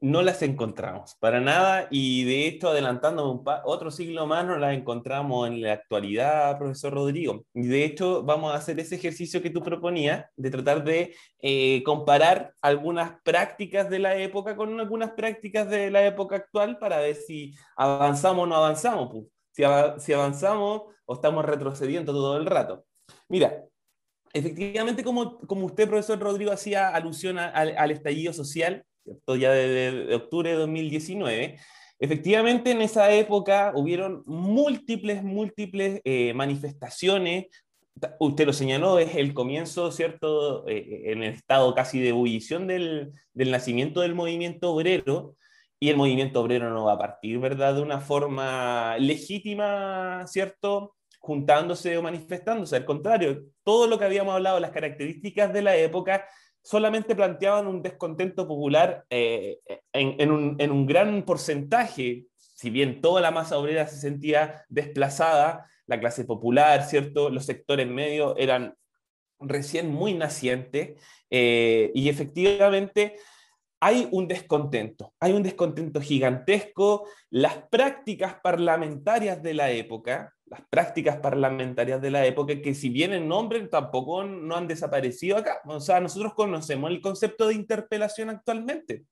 No las encontramos, para nada, y de hecho, adelantando un otro siglo más, no las encontramos en la actualidad, profesor Rodrigo. Y de hecho, vamos a hacer ese ejercicio que tú proponías, de tratar de eh, comparar algunas prácticas de la época con algunas prácticas de la época actual para ver si avanzamos o no avanzamos. Pues si, avanzamos o estamos retrocediendo todo el rato. Mira, efectivamente, como, como usted, profesor Rodrigo, hacía alusión a, al, al, estallido social, ¿cierto? ya de, de, octubre de 2019, Efectivamente, en esa época hubieron múltiples, múltiples eh, manifestaciones. Usted lo señaló, es el comienzo, ¿cierto?, eh, en el estado casi de ebullición del, del nacimiento del movimiento obrero, y el movimiento obrero no va a partir, ¿verdad?, de una forma legítima, ¿cierto?, juntándose o manifestándose. Al contrario, todo lo que habíamos hablado, las características de la época, solamente planteaban un descontento popular eh, en, un, gran porcentaje, si bien toda la masa obrera se sentía desplazada, la clase popular, ¿cierto? Los sectores medios eran recién muy nacientes eh, y efectivamente hay un descontento, hay un descontento gigantesco. Las prácticas parlamentarias de la época, las prácticas parlamentarias de la época, que si bien en nombre tampoco no han desaparecido acá. O sea, nosotros conocemos el concepto de interpelación actualmente.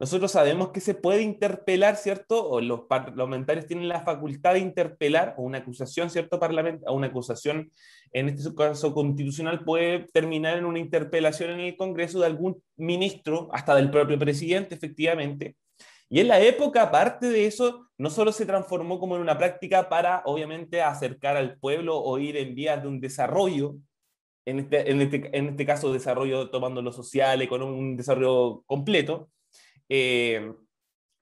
Nosotros sabemos que se puede interpelar, ¿cierto? O los parlamentarios tienen la facultad de interpelar, o una acusación, ¿cierto? Parlament una acusación, en este caso constitucional, puede terminar en una interpelación en el Congreso de algún ministro, hasta del propio presidente, efectivamente. Y en la época, aparte de eso, no solo se transformó como en una práctica para, obviamente, acercar al pueblo o ir en vías de un desarrollo, en este, en este, en este caso desarrollo tomando lo social, con un desarrollo completo, eh,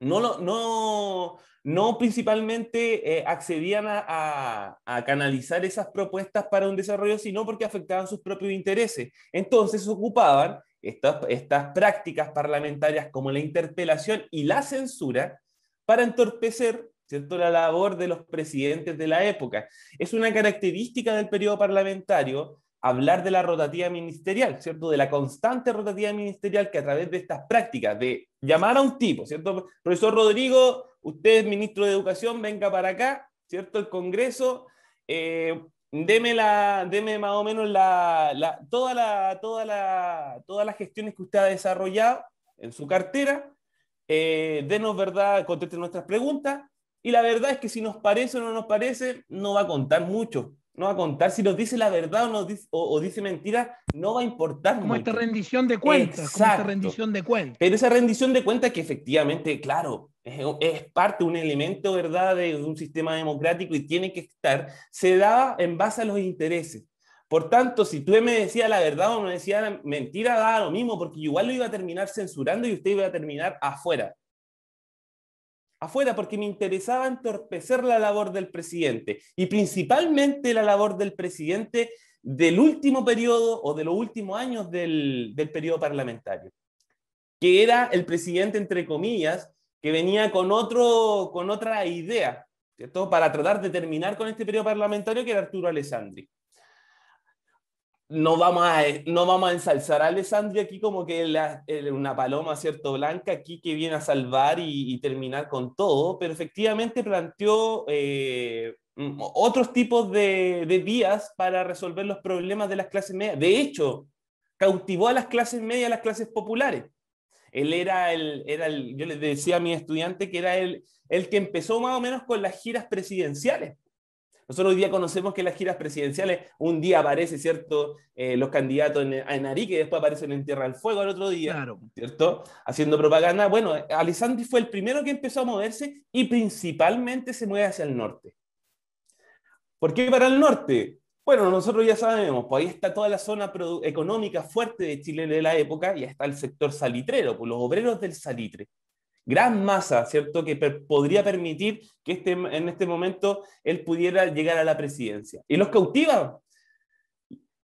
no, no, no principalmente eh, accedían a, canalizar esas propuestas para un desarrollo, sino porque afectaban sus propios intereses. Entonces ocupaban estas, estas prácticas parlamentarias como la interpelación y la censura para entorpecer ¿cierto? la labor de los presidentes de la época. Es una característica del periodo parlamentario hablar de la rotativa ministerial, ¿cierto? De la constante rotativa ministerial que a través de estas prácticas de llamar a un tipo, ¿cierto? Profesor Rodrigo, usted es ministro de Educación, venga para acá, ¿cierto? El Congreso, eh, deme, la, deme más o menos la, toda la, toda la, todas las gestiones que usted ha desarrollado en su cartera, eh, denos verdad, conteste nuestras preguntas, y la verdad es que si nos parece o no nos parece, no va a contar mucho, no va a contar. Si nos dice la verdad o, dice, o, dice mentira, no va a importar. Como esta rendición de cuentas. Como esta rendición de cuentas. Pero esa rendición de cuentas que efectivamente, claro, es, es parte, un elemento, ¿verdad?, de, un sistema democrático y tiene que estar, se da en base a los intereses. Por tanto, si tú me decías la verdad o me decías la mentira, da lo mismo, porque igual lo iba a terminar censurando y usted iba a terminar afuera afuera porque me interesaba entorpecer la labor del presidente y principalmente la labor del presidente del último periodo o de los últimos años del, del periodo parlamentario, que era el presidente, entre comillas, que venía con, otro, con otra idea, ¿cierto? Para tratar de terminar con este periodo parlamentario, que era Arturo Alessandri no vamos a, no vamos a ensalzar a Alessandria aquí como que la, una paloma, ¿cierto? Blanca aquí que viene a salvar y, terminar con todo, pero efectivamente planteó eh, otros tipos de, de, vías para resolver los problemas de las clases medias. De hecho, cautivó a las clases medias, a las clases populares. Él era el, era el, yo les decía a mi estudiante que era el, el que empezó más o menos con las giras presidenciales nosotros hoy día conocemos que las giras presidenciales, un día aparece, ¿cierto? Eh, los candidatos en, en Arique, y después aparecen en Tierra del Fuego al otro día, ¿cierto? Haciendo propaganda. Bueno, Alessandri fue el primero que empezó a moverse y principalmente se mueve hacia el norte. ¿Por qué para el norte? Bueno, nosotros ya sabemos, pues ahí está toda la zona económica fuerte de Chile de la época y está el sector salitrero, pues los obreros del salitre gran masa, ¿cierto?, que podría permitir que este, en este momento él pudiera llegar a la presidencia. Y los cautiva.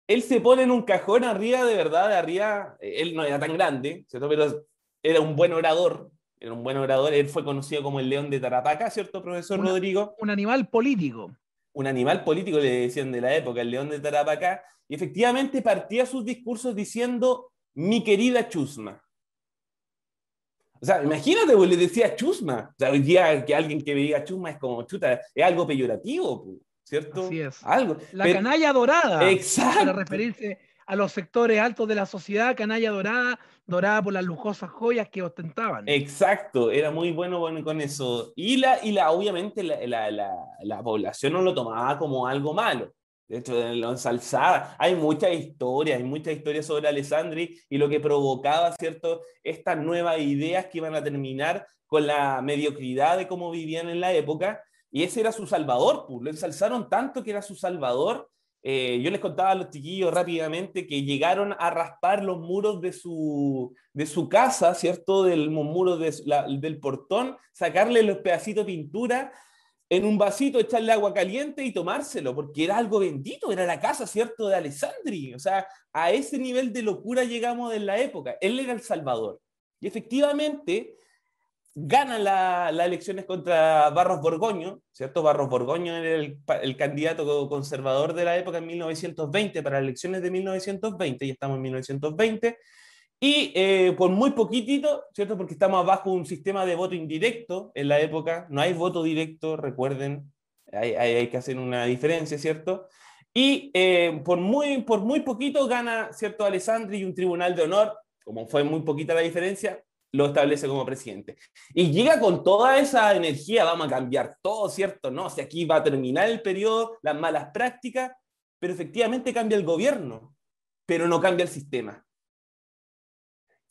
Él se pone en un cajón arriba, de verdad, de arriba, él no era tan grande, ¿cierto?, pero era un buen orador, era un buen orador, él fue conocido como el león de Tarapaca, ¿cierto, profesor Rodrigo? Un animal político. Un animal político, le decían de la época, el león de Tarapacá, y efectivamente partía sus discursos diciendo, mi querida Chusma, o sea, imagínate, pues le decía chusma. O sea, hoy día que alguien que me diga chusma es como chuta, es algo peyorativo, ¿cierto? Así es. Algo. La canalla dorada. Exacto. Para referirse a los sectores altos de la sociedad, canalla dorada, dorada por las lujosas joyas que ostentaban. Exacto, era muy bueno, con eso. Y, la, y la, obviamente la, la, la, población no lo tomaba como algo malo. De hecho, lo ensalzaba. Hay mucha historia, hay mucha historia sobre Alessandri y lo que provocaba, ¿cierto? Estas nuevas ideas que iban a terminar con la mediocridad de cómo vivían en la época. Y ese era su salvador, pues. Lo ensalzaron tanto que era su salvador. Eh, yo les contaba a los chiquillos rápidamente que llegaron a raspar los muros de su, de su casa, ¿cierto? Del muro del portón, sacarle los pedacitos de pintura en un vasito, echarle agua caliente y tomárselo, porque era algo bendito, era la casa, ¿cierto?, de Alessandri. O sea, a ese nivel de locura llegamos en la época. Él era el Salvador. Y efectivamente, gana las elecciones contra Barros Borgoño, ¿cierto? Barros Borgoño era el, el, candidato conservador de la época en 1920, para las elecciones de 1920, y estamos en 1920, y eh, por muy poquitito, ¿cierto? Porque estamos bajo un sistema de voto indirecto en la época, no hay voto directo, recuerden, hay, hay, que hacer una diferencia, ¿cierto? Y eh, por, muy, por muy poquito gana, ¿cierto? Alessandri y un tribunal de honor, como fue muy poquita la diferencia, lo establece como presidente. Y llega con toda esa energía, vamos a cambiar todo, ¿cierto? No, si aquí va a terminar el periodo, las malas prácticas, pero efectivamente cambia el gobierno, pero no cambia el sistema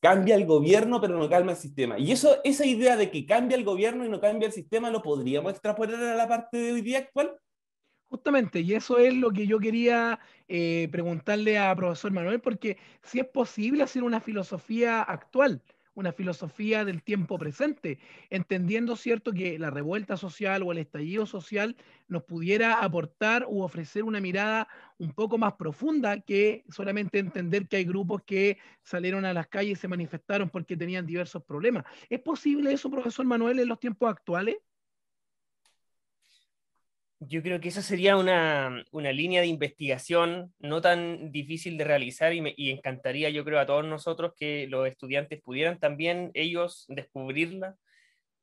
cambia el gobierno, pero no calma el sistema. Y eso, esa idea de que cambia el gobierno y no cambia el sistema, ¿lo podríamos extrapolar a la parte de hoy día actual? Justamente, y eso es lo que yo quería eh, preguntarle a profesor Manuel, porque si es posible hacer una filosofía actual, una filosofía del tiempo presente, entendiendo, ¿cierto?, que la revuelta social o el estallido social nos pudiera aportar u ofrecer una mirada un poco más profunda que solamente entender que hay grupos que salieron a las calles y se manifestaron porque tenían diversos problemas. ¿Es posible eso, profesor Manuel, en los tiempos actuales? Yo creo que esa sería una, línea de investigación no tan difícil de realizar y, me, encantaría, yo creo, a todos nosotros que los estudiantes pudieran también ellos descubrirla,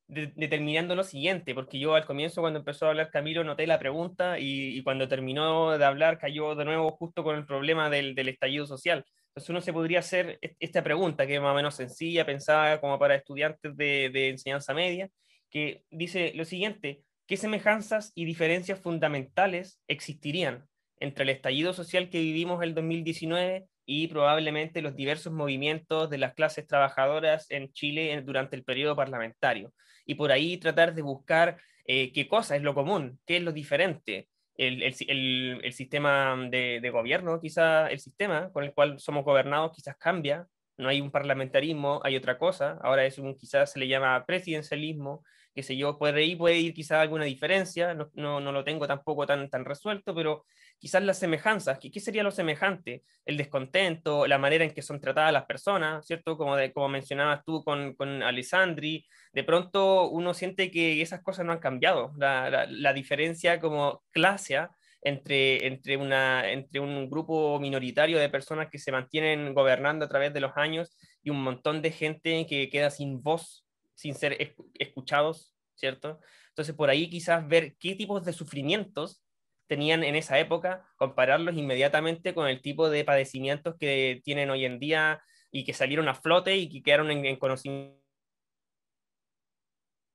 determinando lo siguiente, porque yo al comienzo cuando empezó a hablar Camilo noté la pregunta y, cuando terminó de hablar cayó de nuevo justo con el problema del, estallido social. Entonces uno se podría hacer esta pregunta, que es más o menos sencilla, pensada como para estudiantes de, de enseñanza media, que dice lo siguiente, ¿Qué semejanzas y diferencias fundamentales existirían entre el estallido social que vivimos el 2019 y probablemente los diversos movimientos de las clases trabajadoras en Chile durante el periodo parlamentario? Y por ahí tratar de buscar eh, qué cosa es lo común, qué es lo diferente. El, el, sistema de, de, gobierno, quizá el sistema con el cual somos gobernados quizás cambia, no hay un parlamentarismo, hay otra cosa, ahora es un, quizás se le llama presidencialismo, qué sé yo, por ahí puede ir quizás alguna diferencia, no, no, no, lo tengo tampoco tan, tan resuelto, pero quizás las semejanzas, ¿qué, ¿qué, sería lo semejante? El descontento, la manera en que son tratadas las personas, ¿cierto? Como, de, como mencionabas tú con, con Alessandri, de pronto uno siente que esas cosas no han cambiado, la, la, la diferencia como clase entre, entre, una, entre un grupo minoritario de personas que se mantienen gobernando a través de los años y un montón de gente que queda sin voz sin ser escuchados, ¿cierto? Entonces, por ahí quizás ver qué tipos de sufrimientos tenían en esa época, compararlos inmediatamente con el tipo de padecimientos que tienen hoy en día y que salieron a flote y que quedaron en, conocimiento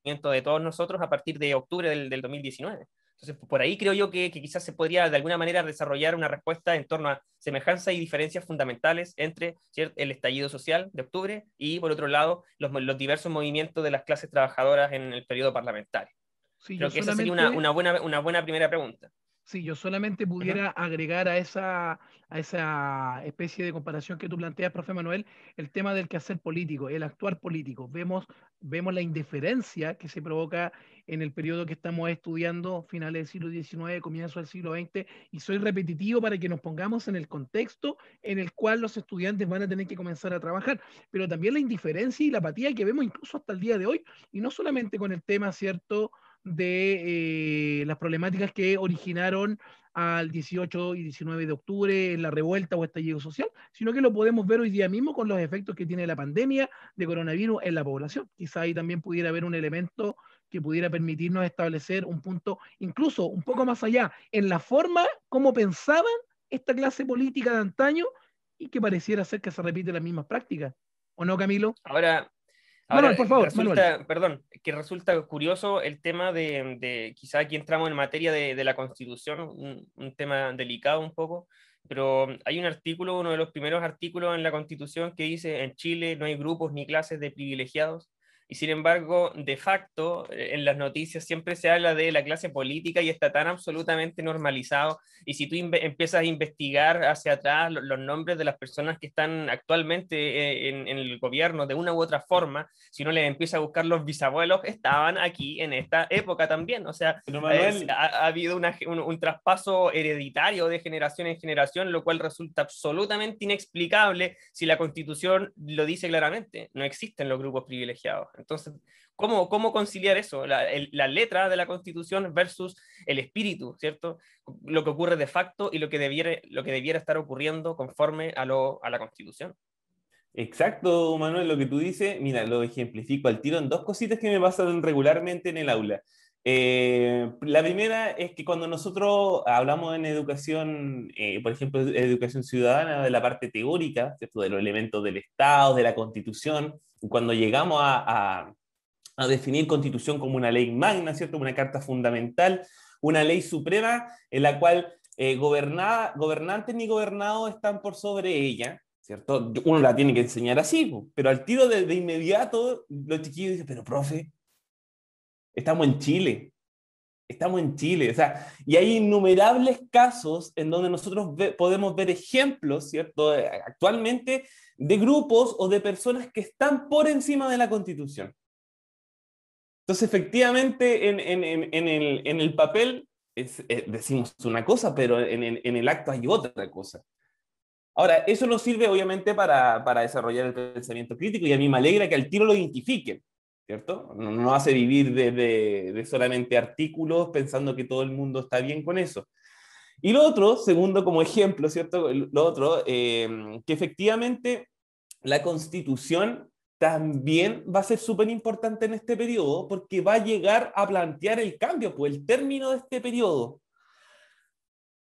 de todos nosotros a partir de octubre del, del 2019. Entonces, por ahí creo yo que, quizás se podría de alguna manera desarrollar una respuesta en torno a semejanzas y diferencias fundamentales entre el estallido social de octubre y, por otro lado, los, diversos movimientos de las clases trabajadoras en el periodo parlamentario. creo que esa sería una, buena, una buena primera pregunta. Sí, yo solamente pudiera agregar a esa, a esa especie de comparación que tú planteas, profe Manuel, el tema del quehacer político, el actuar político. Vemos, vemos la indiferencia que se provoca en el periodo que estamos estudiando, finales del siglo XIX, comienzo del siglo XX, y soy repetitivo para que nos pongamos en el contexto en el cual los estudiantes van a tener que comenzar a trabajar, pero también la indiferencia y la apatía que vemos incluso hasta el día de hoy, y no solamente con el tema, ¿cierto?, de eh, las problemáticas que originaron al 18 y 19 de octubre en la revuelta o estallido social, sino que lo podemos ver hoy día mismo con los efectos que tiene la pandemia de coronavirus en la población. Quizá ahí también pudiera haber un elemento que pudiera permitirnos establecer un punto incluso un poco más allá en la forma como pensaban esta clase política de antaño y que pareciera ser que se repite las mismas prácticas. ¿O no, Camilo? Ahora, Ahora, por favor, resulta, perdón, que resulta curioso el tema de, quizá aquí entramos en materia de, la constitución, un, tema delicado un poco, pero hay un artículo, uno de los primeros artículos en la constitución que dice en Chile no hay grupos ni clases de privilegiados y sin embargo, de facto, eh, en las noticias siempre se habla de la clase política y está tan absolutamente normalizado. Y si tú empiezas a investigar hacia atrás los, nombres de las personas que están actualmente eh, en, el gobierno de una u otra forma, si uno les empieza a buscar los bisabuelos, estaban aquí en esta época también. O sea, ha, ha, habido un, un traspaso hereditario de generación en generación, lo cual resulta absolutamente inexplicable si la constitución lo dice claramente. No existen los grupos privilegiados. Entonces, ¿cómo, cómo conciliar eso? La, letra de la Constitución versus el espíritu, ¿cierto? Lo que ocurre de facto y lo que debiera, lo que debiera estar ocurriendo conforme a, lo, a la Constitución. Exacto, Manuel, lo que tú dices, mira, lo ejemplifico al tiro en dos cositas que me pasan regularmente en el aula. Eh, la primera es que cuando nosotros hablamos en educación, eh, por ejemplo, educación ciudadana, de la parte teórica, de los elementos del Estado, de la Constitución, cuando llegamos a, definir Constitución como una ley magna, ¿cierto? una carta fundamental, una ley suprema en la cual eh, gobernantes ni gobernados están por sobre ella, ¿cierto? Uno la tiene que enseñar así, pero al tiro de, de inmediato los chiquillos dicen, pero profe, Estamos en Chile. Estamos en Chile. O sea, y hay innumerables casos en donde nosotros podemos ver ejemplos, ¿cierto? Actualmente de grupos o de personas que están por encima de la constitución. Entonces, efectivamente, en, el, papel eh, decimos una cosa, pero en, el acto hay otra cosa. Ahora, eso nos sirve obviamente para desarrollar el pensamiento crítico y a mí me alegra que al tiro lo identifiquen. ¿Cierto? No hace vivir de, solamente artículos pensando que todo el mundo está bien con eso. Y lo otro, segundo como ejemplo, ¿cierto? Lo otro, eh, que efectivamente la constitución también va a ser súper importante en este periodo porque va a llegar a plantear el cambio, pues el término de este periodo.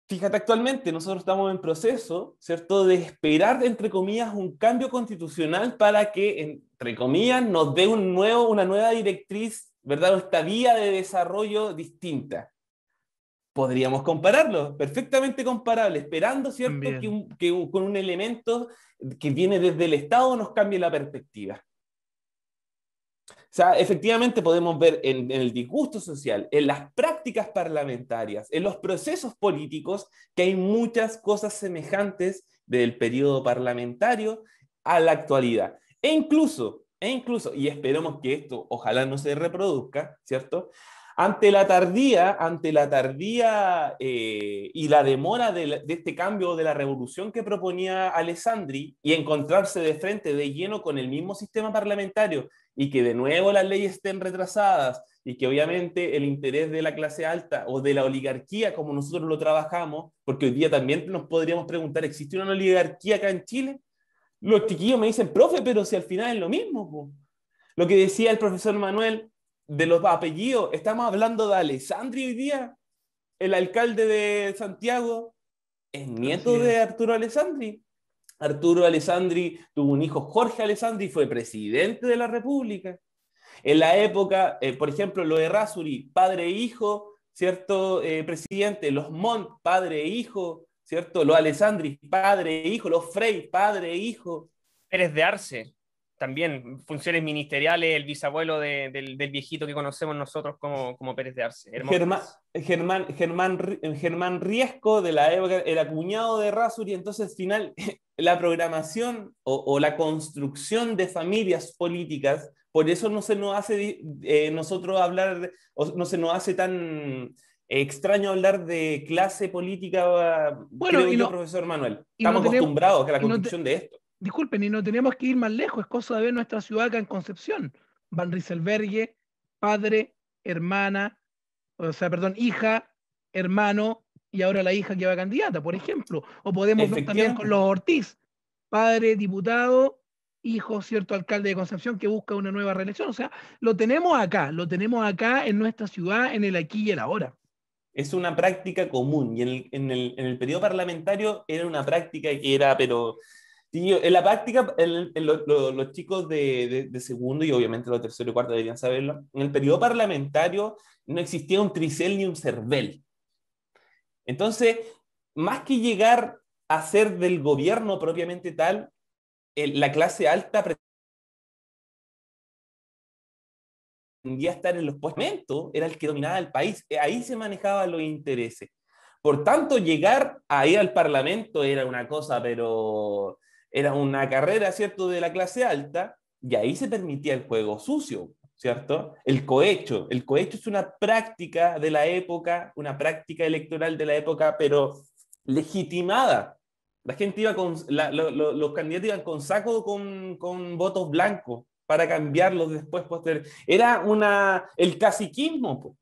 Fíjate, actualmente nosotros estamos en proceso, ¿cierto?, de esperar, entre comillas, un cambio constitucional para que, entre comillas, nos dé un nuevo, una nueva directriz, ¿verdad?, esta vía de desarrollo distinta. Podríamos compararlo, perfectamente comparable, esperando, ¿cierto?, que, que con un elemento que viene desde el Estado nos cambie la perspectiva. O sea, efectivamente podemos ver en, el disgusto social, en las prácticas parlamentarias, en los procesos políticos, que hay muchas cosas semejantes del periodo parlamentario a la actualidad. E incluso, e incluso, y esperemos que esto ojalá no se reproduzca, ¿cierto? Ante la tardía, ante la tardía eh, y la demora de, de, este cambio de la revolución que proponía Alessandri y encontrarse de frente, de lleno con el mismo sistema parlamentario y que de nuevo las leyes estén retrasadas y que obviamente el interés de la clase alta o de la oligarquía, como nosotros lo trabajamos, porque hoy día también nos podríamos preguntar, ¿existe una oligarquía acá en Chile? Los chiquillos me dicen, profe, pero si al final es lo mismo. Lo que decía el profesor Manuel de los apellidos, estamos hablando de Alessandri hoy día, el alcalde de Santiago, es nieto de Arturo Alessandri. Arturo Alessandri tuvo un hijo, Jorge Alessandri, fue presidente de la República. En la época, eh, por ejemplo, lo de Rasuri, padre e hijo, ¿cierto? Eh, presidente, los Montt, padre e hijo, ¿cierto? Los Alessandri, padre e hijo, los Frey, padre e hijo. Pérez de Arce, también funciones ministeriales, el bisabuelo del, viejito que conocemos nosotros como, como Pérez de Arce. Germán, Germán, Germán, Germán Riesco de la época era cuñado de Rasuri, entonces al final la programación o, la construcción de familias políticas, por eso no se nos hace eh, nosotros hablar, o no se nos hace tan extraño hablar de clase política, bueno, creo y yo, profesor Manuel. Estamos acostumbrados a la construcción de esto disculpen, y no tenemos que ir más lejos, es cosa de ver nuestra ciudad acá en Concepción. Van Rieselbergue, padre, hermana, o sea, perdón, hija, hermano, y ahora la hija que va candidata, por ejemplo. O podemos ver también con los Ortiz, padre, diputado, hijo, cierto, alcalde de Concepción que busca una nueva reelección. O sea, lo tenemos acá, lo tenemos acá en nuestra ciudad, en el aquí y el ahora. Es una práctica común y en el, en el, en el periodo parlamentario era una práctica que era, pero en la práctica, los chicos de, de, segundo y obviamente los tercero y cuarto deberían saberlo, en el periodo parlamentario no existía un tricel ni un cervel. Entonces, más que llegar a ser del gobierno propiamente tal, la clase alta pretendía estar en los puestos, era el que dominaba el país, ahí se manejaban los intereses. Por tanto, llegar ahí al Parlamento era una cosa, pero era una carrera, ¿cierto?, de la clase alta, y ahí se permitía el juego sucio, ¿cierto? El cohecho. El cohecho es una práctica de la época, una práctica electoral de la época, pero legitimada. La gente iba con, los candidatos iban con saco con, con votos blancos para cambiarlos después. Era una, el caciquismo.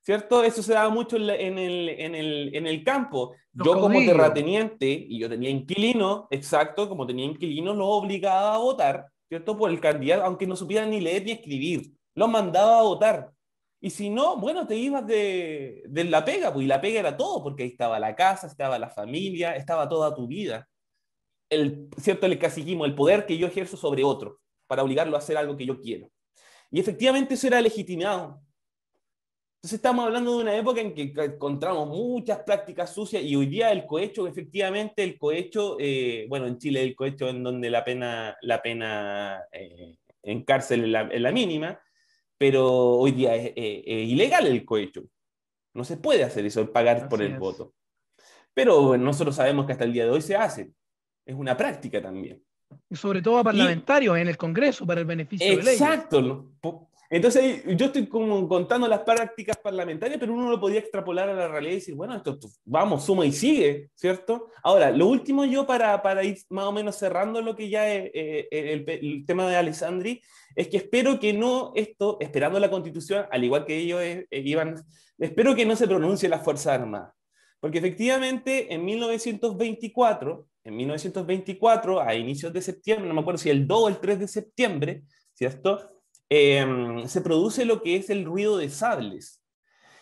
¿cierto? Eso se daba mucho en el, en el, en el campo. yo como terrateniente, y yo tenía inquilinos, exacto, como tenía inquilinos, los obligaba a votar, ¿cierto? Por el candidato, aunque no supieran ni leer ni escribir, los mandaba a votar. Y si no, bueno, te ibas de, de la pega, pues y la pega era todo, porque ahí estaba la casa, estaba la familia, estaba toda tu vida. El, ¿cierto? El caciquismo, el poder que yo ejerzo sobre otro, para obligarlo a hacer algo que yo quiero. Y efectivamente eso era legitimado. Entonces estamos hablando de una época en que encontramos muchas prácticas sucias y hoy día el cohecho, efectivamente el cohecho, eh, bueno, en Chile el cohecho en donde la pena, la pena eh, en cárcel es la, mínima, pero hoy día es, ilegal el cohecho. No se puede hacer eso, pagar por el voto. Pero nosotros sabemos que hasta el día de hoy se hace. Es una práctica también. Y sobre todo a parlamentarios en el Congreso para el beneficio de la ley. Exacto. Entonces, yo estoy como contando las prácticas parlamentarias, pero uno lo podía extrapolar a la realidad y decir, bueno, esto, vamos, suma y sigue, ¿cierto? Ahora, lo último yo para, para ir más o menos cerrando lo que ya es eh, el, el, tema de Alessandri, es que espero que no esto, esperando la constitución, al igual que ellos eh, eh, iban, espero que no se pronuncie las Fuerzas Armadas. Porque efectivamente, en 1924, en 1924, a inicios de septiembre, no me acuerdo si el 2 o el 3 de septiembre, ¿cierto? Em, se produce lo que es el ruido de sables.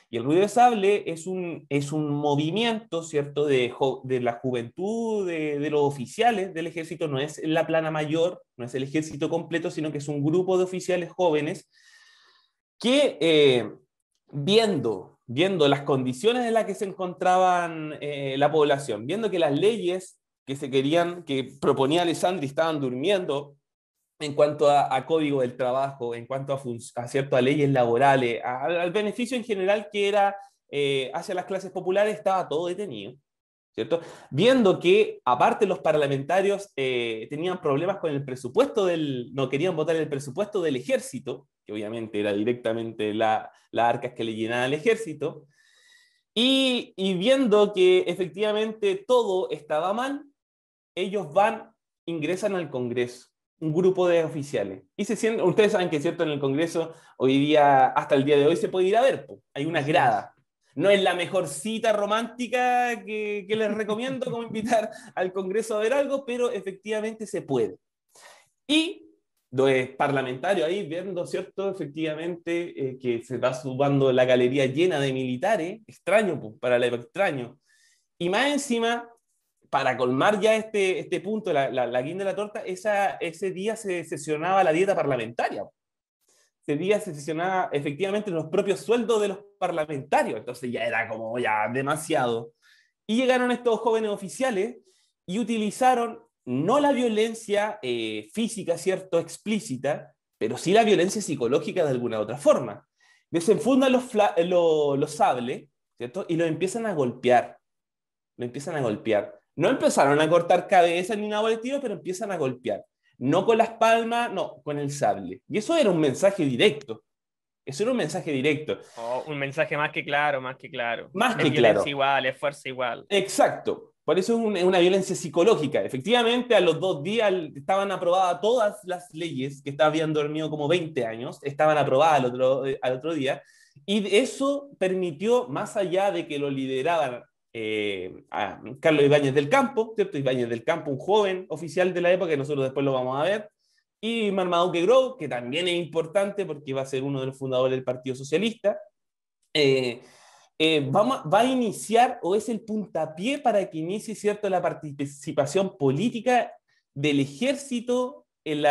Y el ruido de sable es un, es un movimiento, ¿cierto?, de, de la juventud de, de, los oficiales del ejército. No es la plana mayor, no es el ejército completo, sino que es un grupo de oficiales jóvenes que, eh, viendo, viendo las condiciones en las que se encontraban eh, la población, viendo que las leyes que se querían, que proponía Alessandri estaban durmiendo, en cuanto a, código del trabajo, en cuanto a, a leyes laborales, al beneficio en general que era eh, hacia las clases populares, estaba todo detenido. ¿Cierto? Viendo que aparte los parlamentarios eh, tenían problemas con el presupuesto del, no querían votar el presupuesto del ejército, que obviamente era directamente la, la arcas que le llenaba al ejército, y, y viendo que efectivamente todo estaba mal, ellos van, ingresan al Congreso un grupo de oficiales. Y se sienten, ustedes saben que es cierto, en el Congreso hoy día, hasta el día de hoy, se puede ir a ver, hay unas gradas. No es la mejor cita romántica que, les recomiendo como invitar al Congreso a ver algo, pero efectivamente se puede. Y los parlamentarios ahí viendo, ¿cierto? Efectivamente eh, que se va subando la galería llena de militares, extraño, pues, para el extraño. Y más encima, para colmar ya este, este punto, la, la, guinda de la torta, esa, ese día se sesionaba la dieta parlamentaria. Ese día se sesionaba efectivamente los propios sueldos de los parlamentarios, entonces ya era como ya demasiado. Y llegaron estos jóvenes oficiales y utilizaron no la violencia eh, física, ¿cierto?, explícita, pero sí la violencia psicológica de alguna otra forma. Desenfundan los, los, los sables, ¿cierto? Y lo empiezan a golpear. Lo empiezan a golpear. No empezaron a cortar cabezas ni nada por pero empiezan a golpear. No con las palmas, no, con el sable. Y eso era un mensaje directo. Eso era un mensaje directo. Oh, un mensaje más que claro, más que claro. Más que claro. igual, es fuerza igual. Exacto. Por eso es una violencia psicológica. Efectivamente, a los dos días estaban aprobadas todas las leyes que habían dormido como 20 años, estaban aprobadas al otro, al otro día. Y eso permitió, más allá de que lo lideraban eh, a Carlos Ibáñez del Campo, ¿cierto? Ibáñez del Campo, un joven oficial de la época, que nosotros después lo vamos a ver, y Marmaduke Grove, que también es importante porque va a ser uno de los fundadores del Partido Socialista. Eh, eh, va, va, a iniciar o es el puntapié para que inicie cierto, la participación política del ejército en,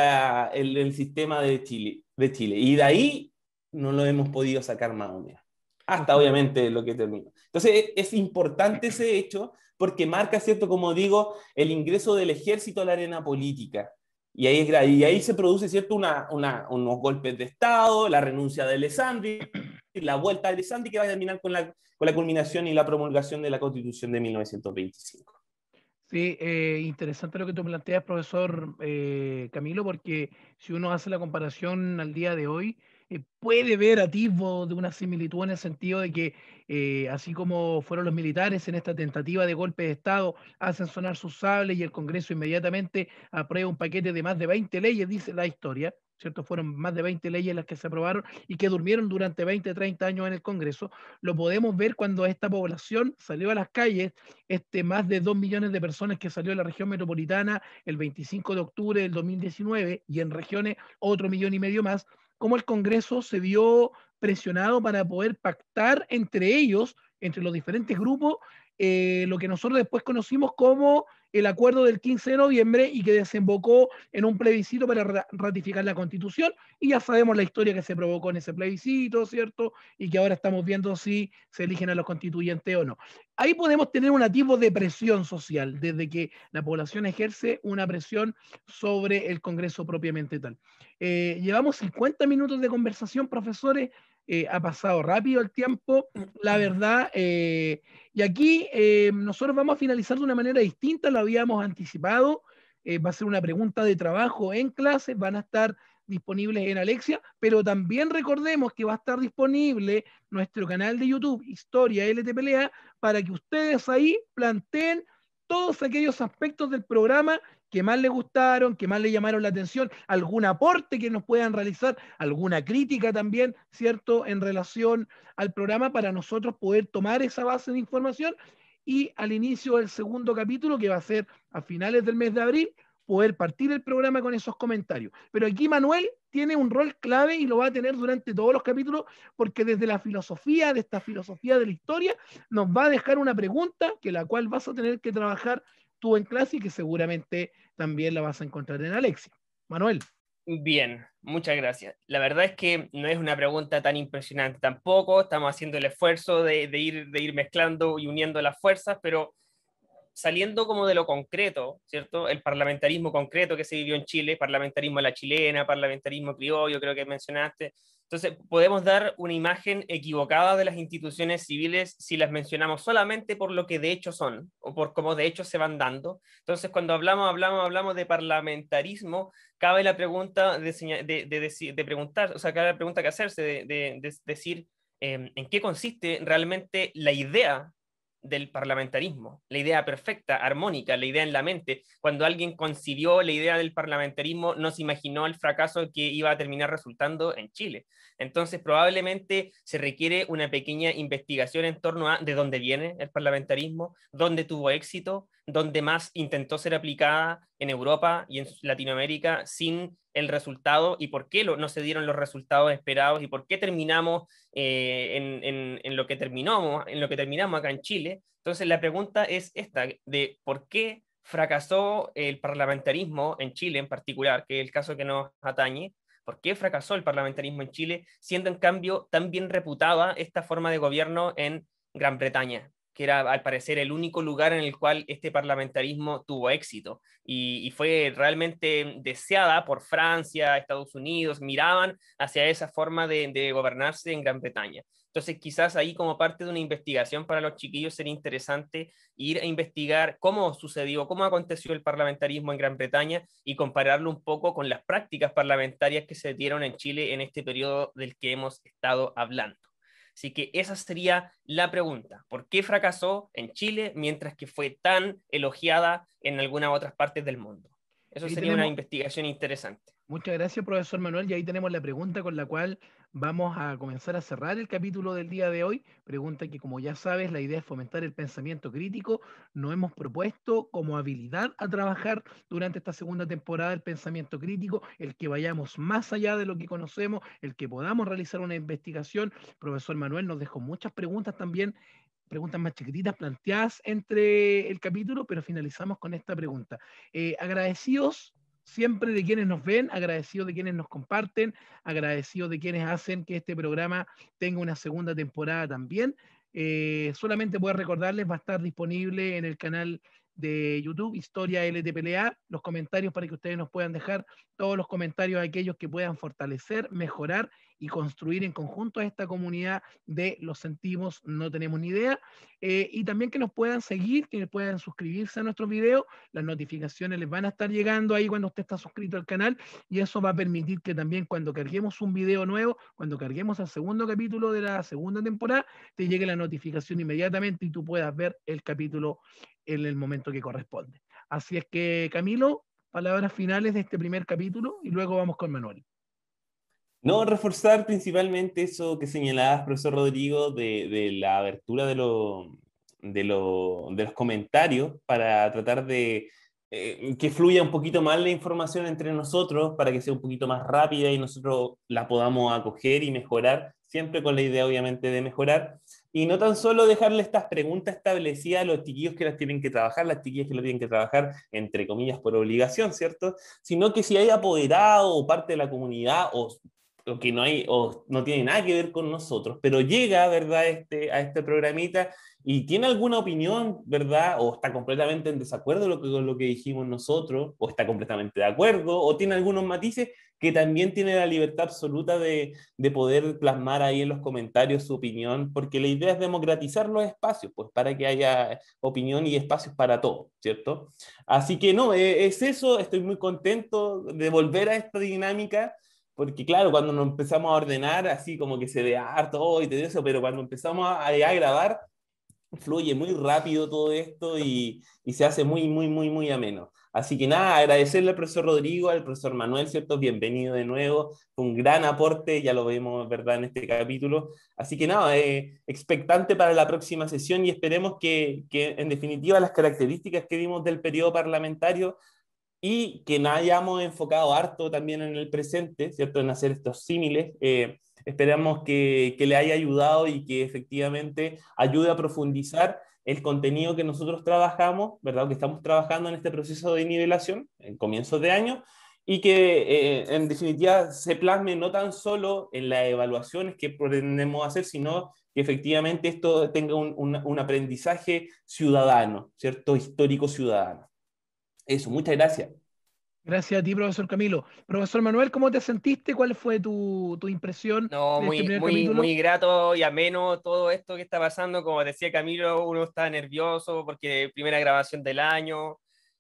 el sistema de Chile, de Chile. Y de ahí no lo hemos podido sacar más o menos. Hasta obviamente lo que termina. Entonces es importante ese hecho porque marca, ¿cierto? Como digo, el ingreso del ejército a la arena política. Y ahí, y ahí se produce, ¿cierto? Una, unos golpes de Estado, la renuncia de Alessandri, la vuelta de Alessandri que va a terminar con la, con la culminación y la promulgación de la Constitución de 1925. Sí, eh, interesante lo que tú planteas, profesor eh, Camilo, porque si uno hace la comparación al día de hoy, eh, puede ver atisbo de una similitud en el sentido de que, así como fueron los militares en esta tentativa de golpe de Estado, hacen sonar sus sables y el Congreso inmediatamente aprueba un paquete de más de 20 leyes, dice la historia, ¿cierto? Fueron más de 20 leyes las que se aprobaron y que durmieron durante 20, 30 años en el Congreso. Lo podemos ver cuando esta población salió a las calles, este, más de 2 millones de personas que salió de la región metropolitana el 25 de octubre del 2019 y en regiones otro millón y medio más, como el Congreso se vio presionado para poder pactar entre ellos, entre los diferentes grupos, eh, lo que nosotros después conocimos como el acuerdo del 15 de noviembre y que desembocó en un plebiscito para ratificar la constitución. Y ya sabemos la historia que se provocó en ese plebiscito, ¿cierto? Y que ahora estamos viendo si se eligen a los constituyentes o no. Ahí podemos tener un tipo de presión social, desde que la población ejerce una presión sobre el Congreso propiamente tal. Eh, llevamos 50 minutos de conversación, profesores. Eh, ha pasado rápido el tiempo, la verdad. Eh, y aquí eh, nosotros vamos a finalizar de una manera distinta, lo habíamos anticipado. va a ser una pregunta de trabajo en clase, van a estar disponibles en Alexia, pero también recordemos que va a estar disponible nuestro canal de YouTube, Historia LTPLA, para que ustedes ahí planteen todos aquellos aspectos del programa que más le gustaron, que más le llamaron la atención, algún aporte que nos puedan realizar, alguna crítica también, ¿cierto?, en relación al programa para nosotros poder tomar esa base de información y al inicio del segundo capítulo, que va a ser a finales del mes de abril, poder partir el programa con esos comentarios. Pero aquí Manuel tiene un rol clave y lo va a tener durante todos los capítulos, porque desde la filosofía, de esta filosofía de la historia, nos va a dejar una pregunta que la cual vas a tener que trabajar tú en clase y que seguramente también la vas a encontrar en Alexia. Manuel. Bien, muchas gracias. La verdad es que no es una pregunta tan impresionante tampoco. Estamos haciendo el esfuerzo de, ir, de ir mezclando y uniendo las fuerzas, pero saliendo como de lo concreto, ¿cierto? El parlamentarismo concreto que se vivió en Chile, parlamentarismo a la chilena, parlamentarismo criollo, creo que mencionaste, entonces, podemos dar una imagen equivocada de las instituciones civiles si las mencionamos solamente por lo que de hecho son o por cómo de hecho se van dando. Entonces, cuando hablamos, hablamos, hablamos de parlamentarismo, cabe la pregunta de, preguntar, o sea, cabe la pregunta que hacerse, de, decir em, en qué consiste realmente la idea del parlamentarismo, la idea perfecta, armónica, la idea en la mente. Cuando alguien concibió la idea del parlamentarismo, no se imaginó el fracaso que iba a terminar resultando en Chile. Entonces, probablemente se requiere una pequeña investigación en torno a de dónde viene el parlamentarismo, dónde tuvo éxito, dónde más intentó ser aplicada en Europa y en Latinoamérica sin el resultado y por qué no se dieron los resultados esperados y por qué terminamos eh, en, lo que terminamos, en lo que terminamos acá en Chile. Entonces la pregunta es esta, de por qué fracasó el parlamentarismo en Chile en particular, que es el caso que nos atañe, ¿Por qué fracasó el parlamentarismo en Chile, siendo en cambio tan bien reputada esta forma de gobierno en Gran Bretaña? que era al parecer el único lugar en el cual este parlamentarismo tuvo éxito y, fue realmente deseada por Francia, Estados Unidos, miraban hacia esa forma de, gobernarse en Gran Bretaña. Entonces, quizás ahí como parte de una investigación para los chiquillos sería interesante ir a investigar cómo sucedió, cómo aconteció el parlamentarismo en Gran Bretaña y compararlo un poco con las prácticas parlamentarias que se dieron en Chile en este periodo del que hemos estado hablando. Así que esa sería la pregunta. ¿Por qué fracasó en Chile mientras que fue tan elogiada en algunas otras partes del mundo? Eso sería una investigación interesante. Muchas gracias, profesor Manuel. Y ahí tenemos la pregunta con la cual vamos a comenzar a cerrar el capítulo del día de hoy. Pregunta que, como ya sabes, la idea es fomentar el pensamiento crítico. Nos hemos propuesto como habilidad a trabajar durante esta segunda temporada el pensamiento crítico, el que vayamos más allá de lo que conocemos, el que podamos realizar una investigación. profesor Manuel nos dejó muchas preguntas también preguntas más chiquititas planteadas entre el capítulo, pero finalizamos con esta pregunta. Eh, agradecidos siempre de quienes nos ven, agradecidos de quienes nos comparten, agradecidos de quienes hacen que este programa tenga una segunda temporada también. Eh, solamente puedo recordarles, va a estar disponible en el canal de YouTube, Historia LTPLA, los comentarios para que ustedes nos puedan dejar todos los comentarios aquellos que puedan fortalecer, mejorar y construir en conjunto a esta comunidad de los sentimos, no tenemos ni idea. Eh, y también que nos puedan seguir, que puedan suscribirse a nuestros videos. Las notificaciones les van a estar llegando ahí cuando usted está suscrito al canal y eso va a permitir que también cuando carguemos un video nuevo, cuando carguemos el segundo capítulo de la segunda temporada, te llegue la notificación inmediatamente y tú puedas ver el capítulo en el momento que corresponde. Así es que, Camilo, palabras finales de este primer capítulo y luego vamos con Manuel. No, reforzar principalmente eso que señalabas, profesor Rodrigo, de, la abertura de, de, los comentarios para tratar de eh, que fluya un poquito más la información entre nosotros, para que sea un poquito más rápida y nosotros la podamos acoger y mejorar, siempre con la idea obviamente de mejorar. Y no tan solo dejarle estas preguntas establecidas a los chiquillos que las tienen que trabajar, las chiquillas que lo tienen que trabajar, entre comillas, por obligación, ¿cierto? Sino que si hay apoderado o parte de la comunidad o o que no hay o no tiene nada que ver con nosotros, pero llega, ¿verdad?, este, a este programita y tiene alguna opinión, ¿verdad?, o está completamente en desacuerdo con lo que dijimos nosotros, o está completamente de acuerdo, o tiene algunos matices que también tiene la libertad absoluta de, de poder plasmar ahí en los comentarios su opinión, porque la idea es democratizar los espacios, pues para que haya opinión y espacios para todos, ¿cierto? Así que no, e, es eso, estoy muy contento de volver a esta dinámica porque claro, cuando nos empezamos a ordenar, así como que se ve harto y todo eso, pero cuando empezamos a, a grabar, fluye muy rápido todo esto y, y, se hace muy, muy, muy, muy ameno. Así que nada, agradecerle al profesor Rodrigo, al profesor Manuel, ¿cierto? Bienvenido de nuevo. Un gran aporte, ya lo vemos, ¿verdad?, en este capítulo. Así que nada, eh, expectante para la próxima sesión y esperemos que, que, en definitiva, las características que vimos del periodo parlamentario y que nos hayamos enfocado harto también en el presente, ¿cierto? En hacer estos símiles. Eh, esperamos que, que, le haya ayudado y que efectivamente ayude a profundizar el contenido que nosotros trabajamos, ¿verdad? Que estamos trabajando en este proceso de nivelación en comienzos de año y que eh, en definitiva se plasme no tan solo en las evaluaciones que pretendemos hacer, sino que efectivamente esto tenga un, un aprendizaje ciudadano, ¿cierto? Histórico ciudadano. Eso, muchas gracias. Gracias a ti, profesor Camilo. Profesor Manuel, ¿cómo te sentiste? ¿Cuál fue tu, tu impresión? No, muy, este muy, muy grato y ameno todo esto que está pasando. Como decía Camilo, uno está nervioso porque primera grabación del año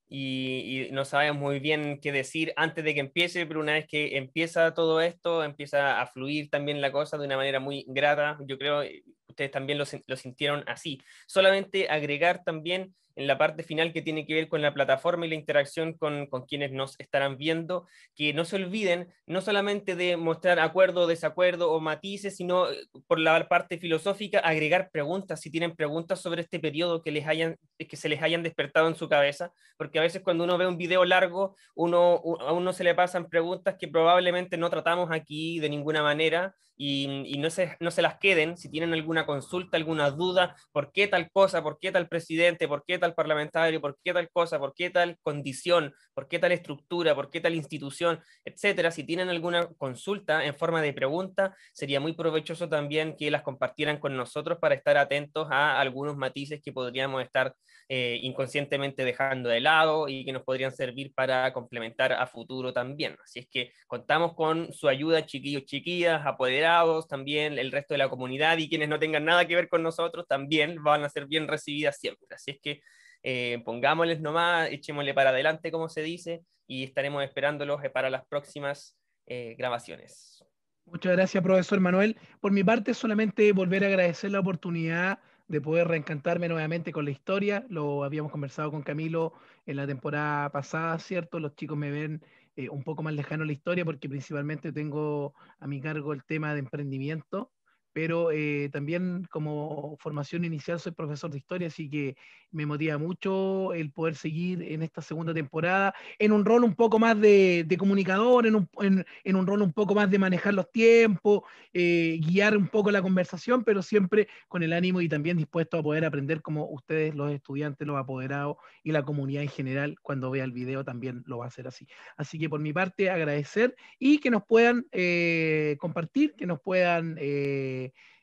y, y, no sabemos muy bien qué decir antes de que empiece, pero una vez que empieza todo esto, empieza a fluir también la cosa de una manera muy grata. Yo creo que ustedes también lo, lo sintieron así. Solamente agregar también en la parte final que tiene que ver con la plataforma y la interacción con, con, quienes nos estarán viendo, que no se olviden no solamente de mostrar acuerdo, desacuerdo o matices, sino eh, por la parte filosófica agregar preguntas, si tienen preguntas sobre este periodo que, les hayan, que se les hayan despertado en su cabeza, porque a veces cuando uno ve un video largo, uno, a uno se le pasan preguntas que probablemente no tratamos aquí de ninguna manera y, y no, se, no se las queden, si tienen alguna consulta, alguna duda, por qué tal cosa, por qué tal presidente, por qué tal parlamentario, por qué tal cosa, por qué tal condición, por qué tal estructura, por qué tal institución, etcétera. Si tienen alguna consulta en forma de pregunta, sería muy provechoso también que las compartieran con nosotros para estar atentos a algunos matices que podríamos estar eh, inconscientemente dejando de lado y que nos podrían servir para complementar a futuro también. Así es que contamos con su ayuda, chiquillos, chiquillas, apoderados, también el resto de la comunidad y quienes no tengan nada que ver con nosotros también van a ser bien recibidas siempre. Así es que eh, pongámosles nomás, echémosle para adelante, como se dice, y estaremos esperándolos eh, para las próximas eh, grabaciones. Muchas gracias, profesor Manuel. Por mi parte, solamente volver a agradecer la oportunidad de poder reencantarme nuevamente con la historia. Lo habíamos conversado con Camilo en la temporada pasada, ¿cierto? Los chicos me ven eh, un poco más lejano la historia porque principalmente tengo a mi cargo el tema de emprendimiento pero eh, también como formación inicial soy profesor de historia, así que me motiva mucho el poder seguir en esta segunda temporada en un rol un poco más de, comunicador, en un, en, un, rol un poco más de manejar los tiempos, eh, guiar un poco la conversación, pero siempre con el ánimo y también dispuesto a poder aprender como ustedes, los estudiantes, los apoderados y la comunidad en general, cuando vea el video también lo va a hacer así. Así que por mi parte agradecer y que nos puedan eh, compartir, que nos puedan... Eh,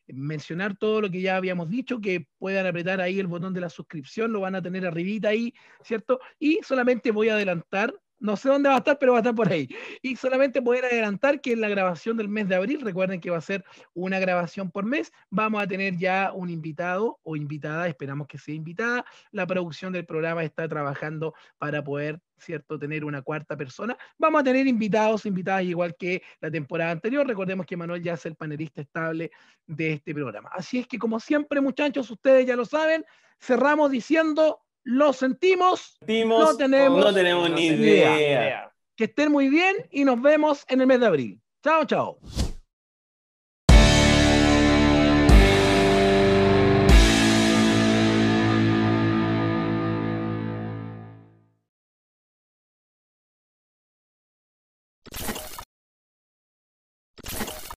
mencionar todo lo que ya habíamos dicho, que puedan apretar ahí el botón de la suscripción, lo van a tener arribita ahí, ¿cierto? Y solamente voy a adelantar, no sé dónde va a estar, pero va a estar por ahí. Y solamente poder adelantar que en la grabación del mes de abril, recuerden que va a ser una grabación por mes, vamos a tener ya un invitado o invitada, esperamos que sea invitada. La producción del programa está trabajando para poder ¿cierto? Tener una cuarta persona. Vamos a tener invitados, invitadas igual que la temporada anterior. Recordemos que Manuel ya es el panelista estable de este programa. Así es que, como siempre, muchachos, ustedes ya lo saben, cerramos diciendo, lo sentimos, no tenemos, no tenemos ni idea. Que estén muy bien y nos vemos en el mes de abril. Chao, chao.